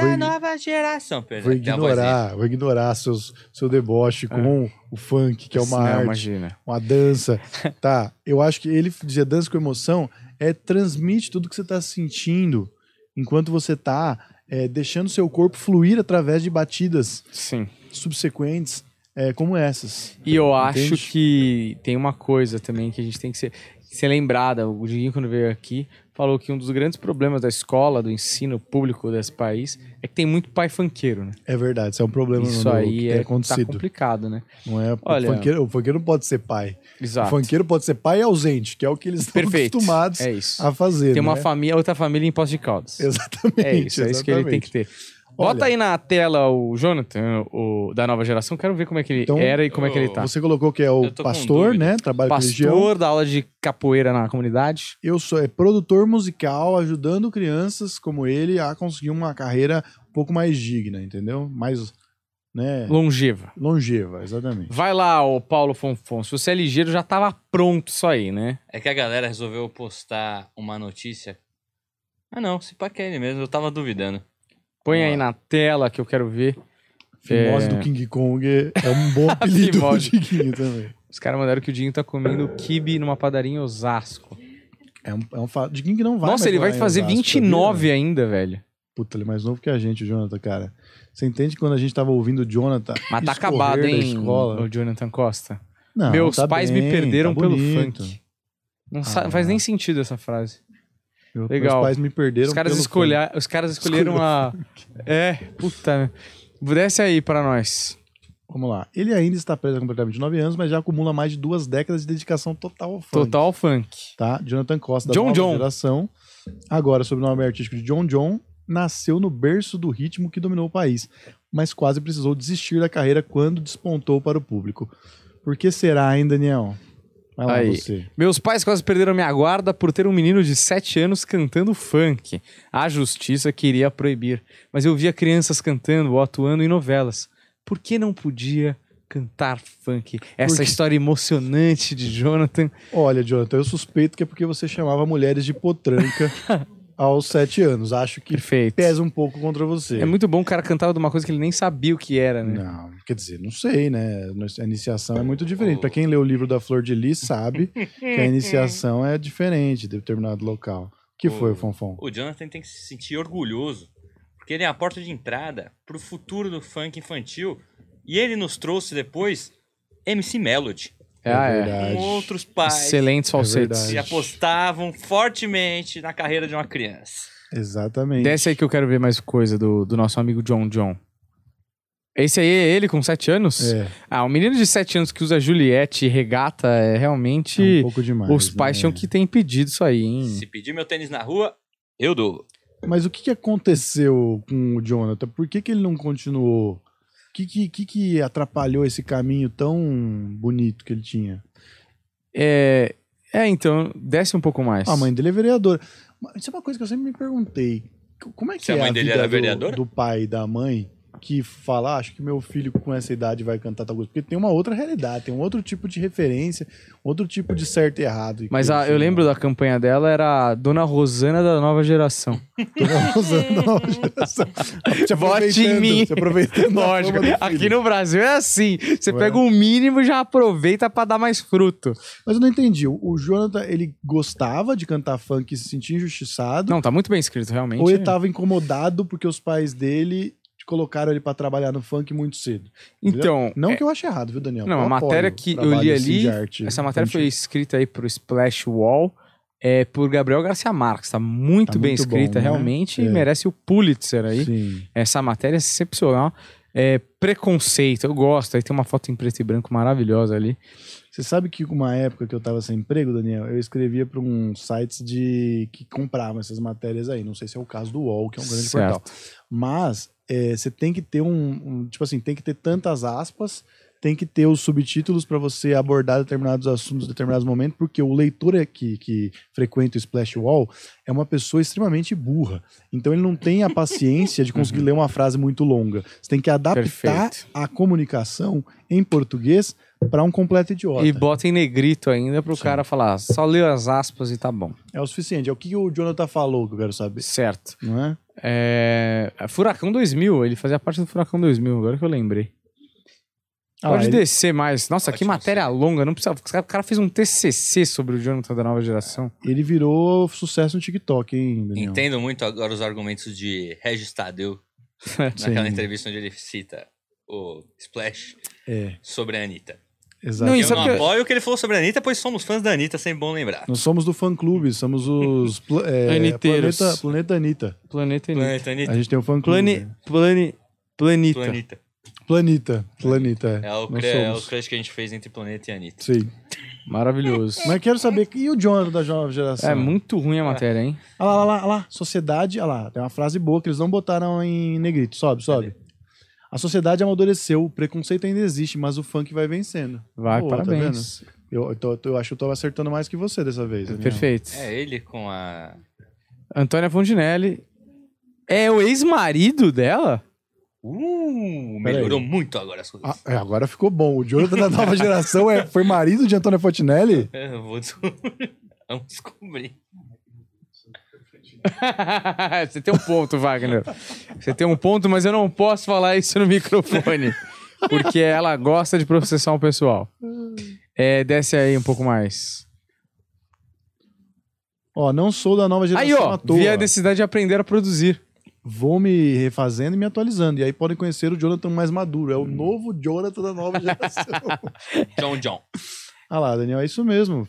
Jonathan vou nova geração, Pedro. vou vozinha. ignorar, vou ignorar seus, seu deboche com o funk, que é uma Não, arte, imagina. uma dança. Tá, eu acho que ele dizer dança com emoção é transmite tudo que você tá sentindo enquanto você tá é, deixando seu corpo fluir através de batidas Sim. subsequentes é, como essas. E eu acho Entende? que tem uma coisa também que a gente tem que ser, ser lembrada. O Diguinho, quando veio aqui, falou que um dos grandes problemas da escola, do ensino público desse país, é que tem muito pai funkeiro, né? É verdade, isso é um problema Isso no, aí é, tá acontecido. complicado, né? não é, Olha- o, funkeiro, o funkeiro não pode ser pai. Exato. O funkeiro pode ser pai ausente, que é o que eles estão Perfeito. acostumados É a fazer. Tem uma né? família, outra família em Poços de Caldas. Exatamente. É isso, é isso que ele tem que ter. Bota Olha. aí na tela o Jonathan, o da nova geração. Quero ver como é que ele Então, era e como é que ele tá. Você colocou que é o Eu tô com pastor, dúvida. né? Trabalha com religião. Pastor da aula de capoeira na comunidade. Eu sou é, produtor musical, ajudando crianças como ele a conseguir uma carreira um pouco mais digna, entendeu? Mais, né? Longeva. Longeva, exatamente. Vai lá, ô Paulo Fonfon. Se você é ligeiro, já tava pronto isso aí, né? É que a galera resolveu postar uma notícia. Ah, não, se pá que é ele mesmo, eu tava duvidando. Põe aí na tela que eu quero ver. Fimose É. do King Kong é um bom apelido pro. Diguinho também. Os caras mandaram que o Dinho tá comendo kibe numa padaria em Osasco. É um, é um fato. Diguinho que não vai Nossa, ele vai fazer Osasco, 29 sabia? ainda, velho. Puta, ele é mais novo que a gente, o Jonathan, cara. Você entende que quando a gente tava ouvindo o Jonathan Mas tá acabado, hein, escola, o Jonathan Costa. Não, Meus tá pais me bem, perderam tá pelo funk. Não Ah. faz nem sentido essa frase. Legal. Meus pais me perderam Os caras, escolha... Os caras escolheram a. É, puta. Desce aí pra nós. Vamos lá. Ele ainda está preso há completamente 9 anos, mas já acumula mais de duas décadas de dedicação total ao funk. Total funk. Tá? Jonathan Costa, da John nova John. geração, agora sob o nome artístico de John John, nasceu no berço do ritmo que dominou o país, mas quase precisou desistir da carreira quando despontou para o público. Por que será, hein, Daniel? Lá Aí. você. Meus pais quase perderam minha guarda por ter um menino de 7 anos cantando funk. A justiça queria proibir, mas eu via crianças cantando ou atuando em novelas. Por que não podia cantar funk? Essa Porque- história emocionante de Jonathan. Olha, Jonathan, eu suspeito que é porque você chamava mulheres de potranca aos 7 anos. Acho que Perfeito. pesa um pouco contra você. É muito bom o cara cantava de uma coisa que ele nem sabia o que era, né? Não, quer dizer, não sei, né? A iniciação é muito diferente. Pra quem lê o livro da Flor de Lis, sabe que a iniciação é diferente de determinado local. O que foi, O- Fonfon? O Jonathan tem que se sentir orgulhoso, porque ele é a porta de entrada pro futuro do funk infantil. E ele nos trouxe depois MC Melody, É. verdade. com outros pais Excelentes falsetes. verdade. que apostavam fortemente na carreira de uma criança. Exatamente. Desce aí que eu quero ver mais coisa do, do nosso amigo John John. Esse aí é ele com 7 anos? É, Ah, um menino de 7 anos que usa Juliette e regata é realmente. é um pouco demais. os pais né? tinham que ter impedido isso aí, hein? Se pedir meu tênis na rua, eu dou. Mas o que, que aconteceu com o Jonathan? Por que, que ele não continuou? O que, que, que, que atrapalhou esse caminho tão bonito que ele tinha? É, é, então, desce um pouco mais. A mãe dele é vereadora. Mas Isso é uma coisa que eu sempre me perguntei. Como é que Se a é mãe a dele vida era do, vereadora? do pai e da mãe que fala, "Ah, acho que meu filho com essa idade vai cantar tal coisa? Porque tem uma outra realidade, tem um outro tipo de referência, outro tipo de certo e errado. Mas a- eu lembro da campanha dela, era a Dona Rosana da nova geração. Tô usando a nova geração. Te Vote em mim. Se aproveitando da Lógico, aqui no Brasil é assim. Você Ué. pega o mínimo e já aproveita pra dar mais fruto. Mas eu não entendi. O o Jonathan, ele gostava de cantar funk e se sentia injustiçado? Não, tá muito bem escrito, realmente. ou ele tava incomodado porque os pais dele colocaram ele pra trabalhar no funk muito cedo? Então, Não é- que eu ache errado, viu, Daniel? Não, Eu a matéria que eu li ali, essa matéria foi escrita aí pro Splash Wall é, por Gabriel Garcia Marques. Tá muito Tá bem muito escrita, bom, né? realmente, e É. merece o Pulitzer aí. Sim. Essa matéria é excepcional. É, preconceito, eu gosto. Aí tem uma foto em preto e branco maravilhosa ali. Você sabe que uma época que eu tava sem emprego, Daniel, eu escrevia para um sites de que compravam essas matérias aí. Não sei se é o caso do UOL, que é um grande Certo. portal. Mas é, você tem que ter um, um- Tipo assim, tem que ter tantas aspas, tem que ter os subtítulos para você abordar determinados assuntos em determinados momentos, porque o leitor aqui que frequenta o Splash Wall é uma pessoa extremamente burra. Então ele não tem a paciência de conseguir ler uma frase muito longa. Você tem que adaptar Perfeito. a comunicação em português pra um completo idiota. E bota em negrito ainda pro cara falar, só leu as aspas e tá bom. É o suficiente. É o que o Jonathan falou que eu quero saber. Certo. Não é? É... Furacão 2000, ele fazia parte do Furacão 2000, agora que eu lembrei. Ah, Pode ele- descer mais. Nossa, que Ótimo, matéria longa. Não precisa. O cara fez um TCC sobre o Jonathan da nova geração. Ele virou sucesso no TikTok, hein, Daniel? Entendo muito agora os argumentos de Regis Tadeu naquela entrevista onde ele cita o Splash É, sobre a Anitta. Exato. Não, Eu isso é não porque- apoio o que ele falou sobre a Anitta, pois somos fãs da Anitta, sempre bom lembrar. Nós somos do fã-clube, somos os... pla- É, Aniteiros. Planeta, Planeta Anitta. Planeta Anitta. Planeta Anitta. A gente tem um fã-clube. Plane... Plane... Planita. Planeta. Planeta. Planeta, é. É o, cre- é o crush que a gente fez entre Planeta e Anitta. Sim. Maravilhoso. Mas quero saber, e o Jonathan da nova geração? É muito ruim a matéria, hein? Olha lá, olha lá, olha lá. Sociedade, olha lá. Tem uma frase boa que eles não botaram em negrito. Sobe, sobe. A sociedade amadureceu, o preconceito ainda existe, mas o funk vai vencendo. Vai, Boa, tá parabéns. Eu, eu, tô- eu acho que eu tô acertando mais que você dessa vez. Daniel. Perfeito. É ele com a. Antônia Fontinelli. É o ex-marido dela? Uh, melhorou muito agora as coisas. Ah, é, agora ficou bom. O Jonathan da nova geração é, foi marido de Antônia Fontinelli? É, Eu vou descobrir. Vamos descobrir. Você tem um ponto, Wagner. Você tem um ponto, mas eu não posso falar isso no microfone. Porque ela gosta de processar o pessoal. É, desce aí um pouco mais. Ó, não sou da nova geração Aí, ó, à toa. vi a necessidade de aprender a produzir. Vou me refazendo e me atualizando. E aí podem conhecer o Jonathan mais maduro. É o novo Jonathan da nova geração. John John. ah lá, Daniel, é isso mesmo.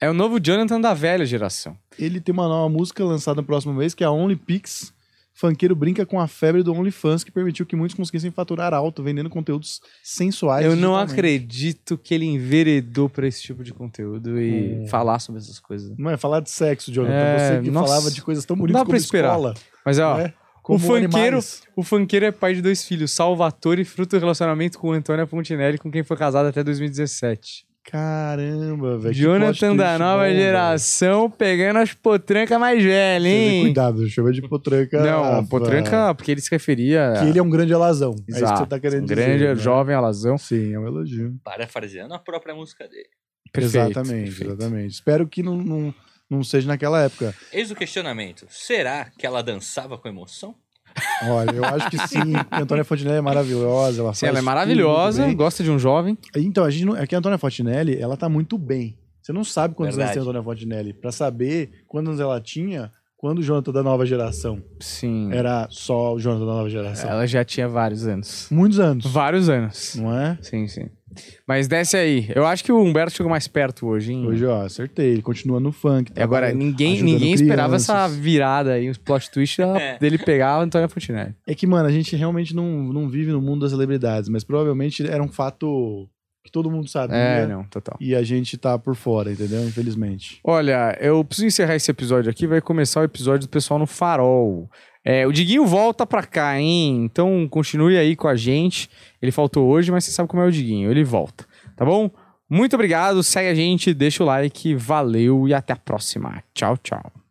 É o novo Jonathan da velha geração. Ele tem uma nova música lançada no próximo mês, que é a Only Pix. Funkeiro brinca com a febre do OnlyFans, que permitiu que muitos conseguissem faturar alto, vendendo conteúdos sensuais. Eu não acredito que ele enveredou pra esse tipo de conteúdo e Hum. falar sobre essas coisas. Não é falar de sexo, Jonathan. É, Você que nossa. falava de coisas tão bonitas dá pra como esperar. escola. Mas, ó, né? o funkeiro, o funkeiro é pai de dois filhos, Salvatore, fruto do relacionamento com Antônia Fontinelli, com quem foi casado até 2017. Caramba, velho. Jonathan da nova bom, geração pegando as potrancas mais velhas, hein? Cuidado, chama de potranca. Não, potranca, porque ele se referia Que ele é um grande alazão. É isso que você Exato, tá querendo um dizer. grande, né? jovem alazão. Sim, é um elogio. Parafraseando a própria música dele. Perfeito, exatamente, perfeito. exatamente. Espero que não, não, não seja naquela época. Eis o questionamento. Será que ela dançava com emoção? Olha, eu acho que sim. A Antônia Fontinelli é maravilhosa. Ela Sim, ela é maravilhosa, gosta de um jovem. Então, a gente não, é que a Antônia Fontinelli, ela tá muito bem. Você não sabe quantos anos Verdade. tem a Antônia Fontinelli. Pra saber quantos anos ela tinha quando o Jonathan da nova geração Sim. era só o Jonathan da nova geração. Ela já tinha vários anos. Muitos anos, Vários anos. não é? Sim, sim. Mas desce aí. Eu acho que o Humberto chegou mais perto hoje, hein? Hoje, ó, acertei. Ele continua no funk. E agora, ninguém, ajudando ninguém esperava essa crianças. virada aí, os plot twist É. dele pegar a Antônia Fontinelli. É que, mano, a gente realmente não, não vive no mundo das celebridades, mas provavelmente era um fato que todo mundo sabia. É, não, total. E a gente tá por fora, entendeu? Infelizmente. Olha, eu preciso encerrar esse episódio aqui, vai começar o episódio do pessoal no Farol. É, o Diguinho volta pra cá, hein? Então continue aí com a gente. Ele faltou hoje, mas você sabe como é o Diguinho, ele volta, tá bom? Muito obrigado, segue a gente, deixa o like, valeu e até a próxima. Tchau, tchau.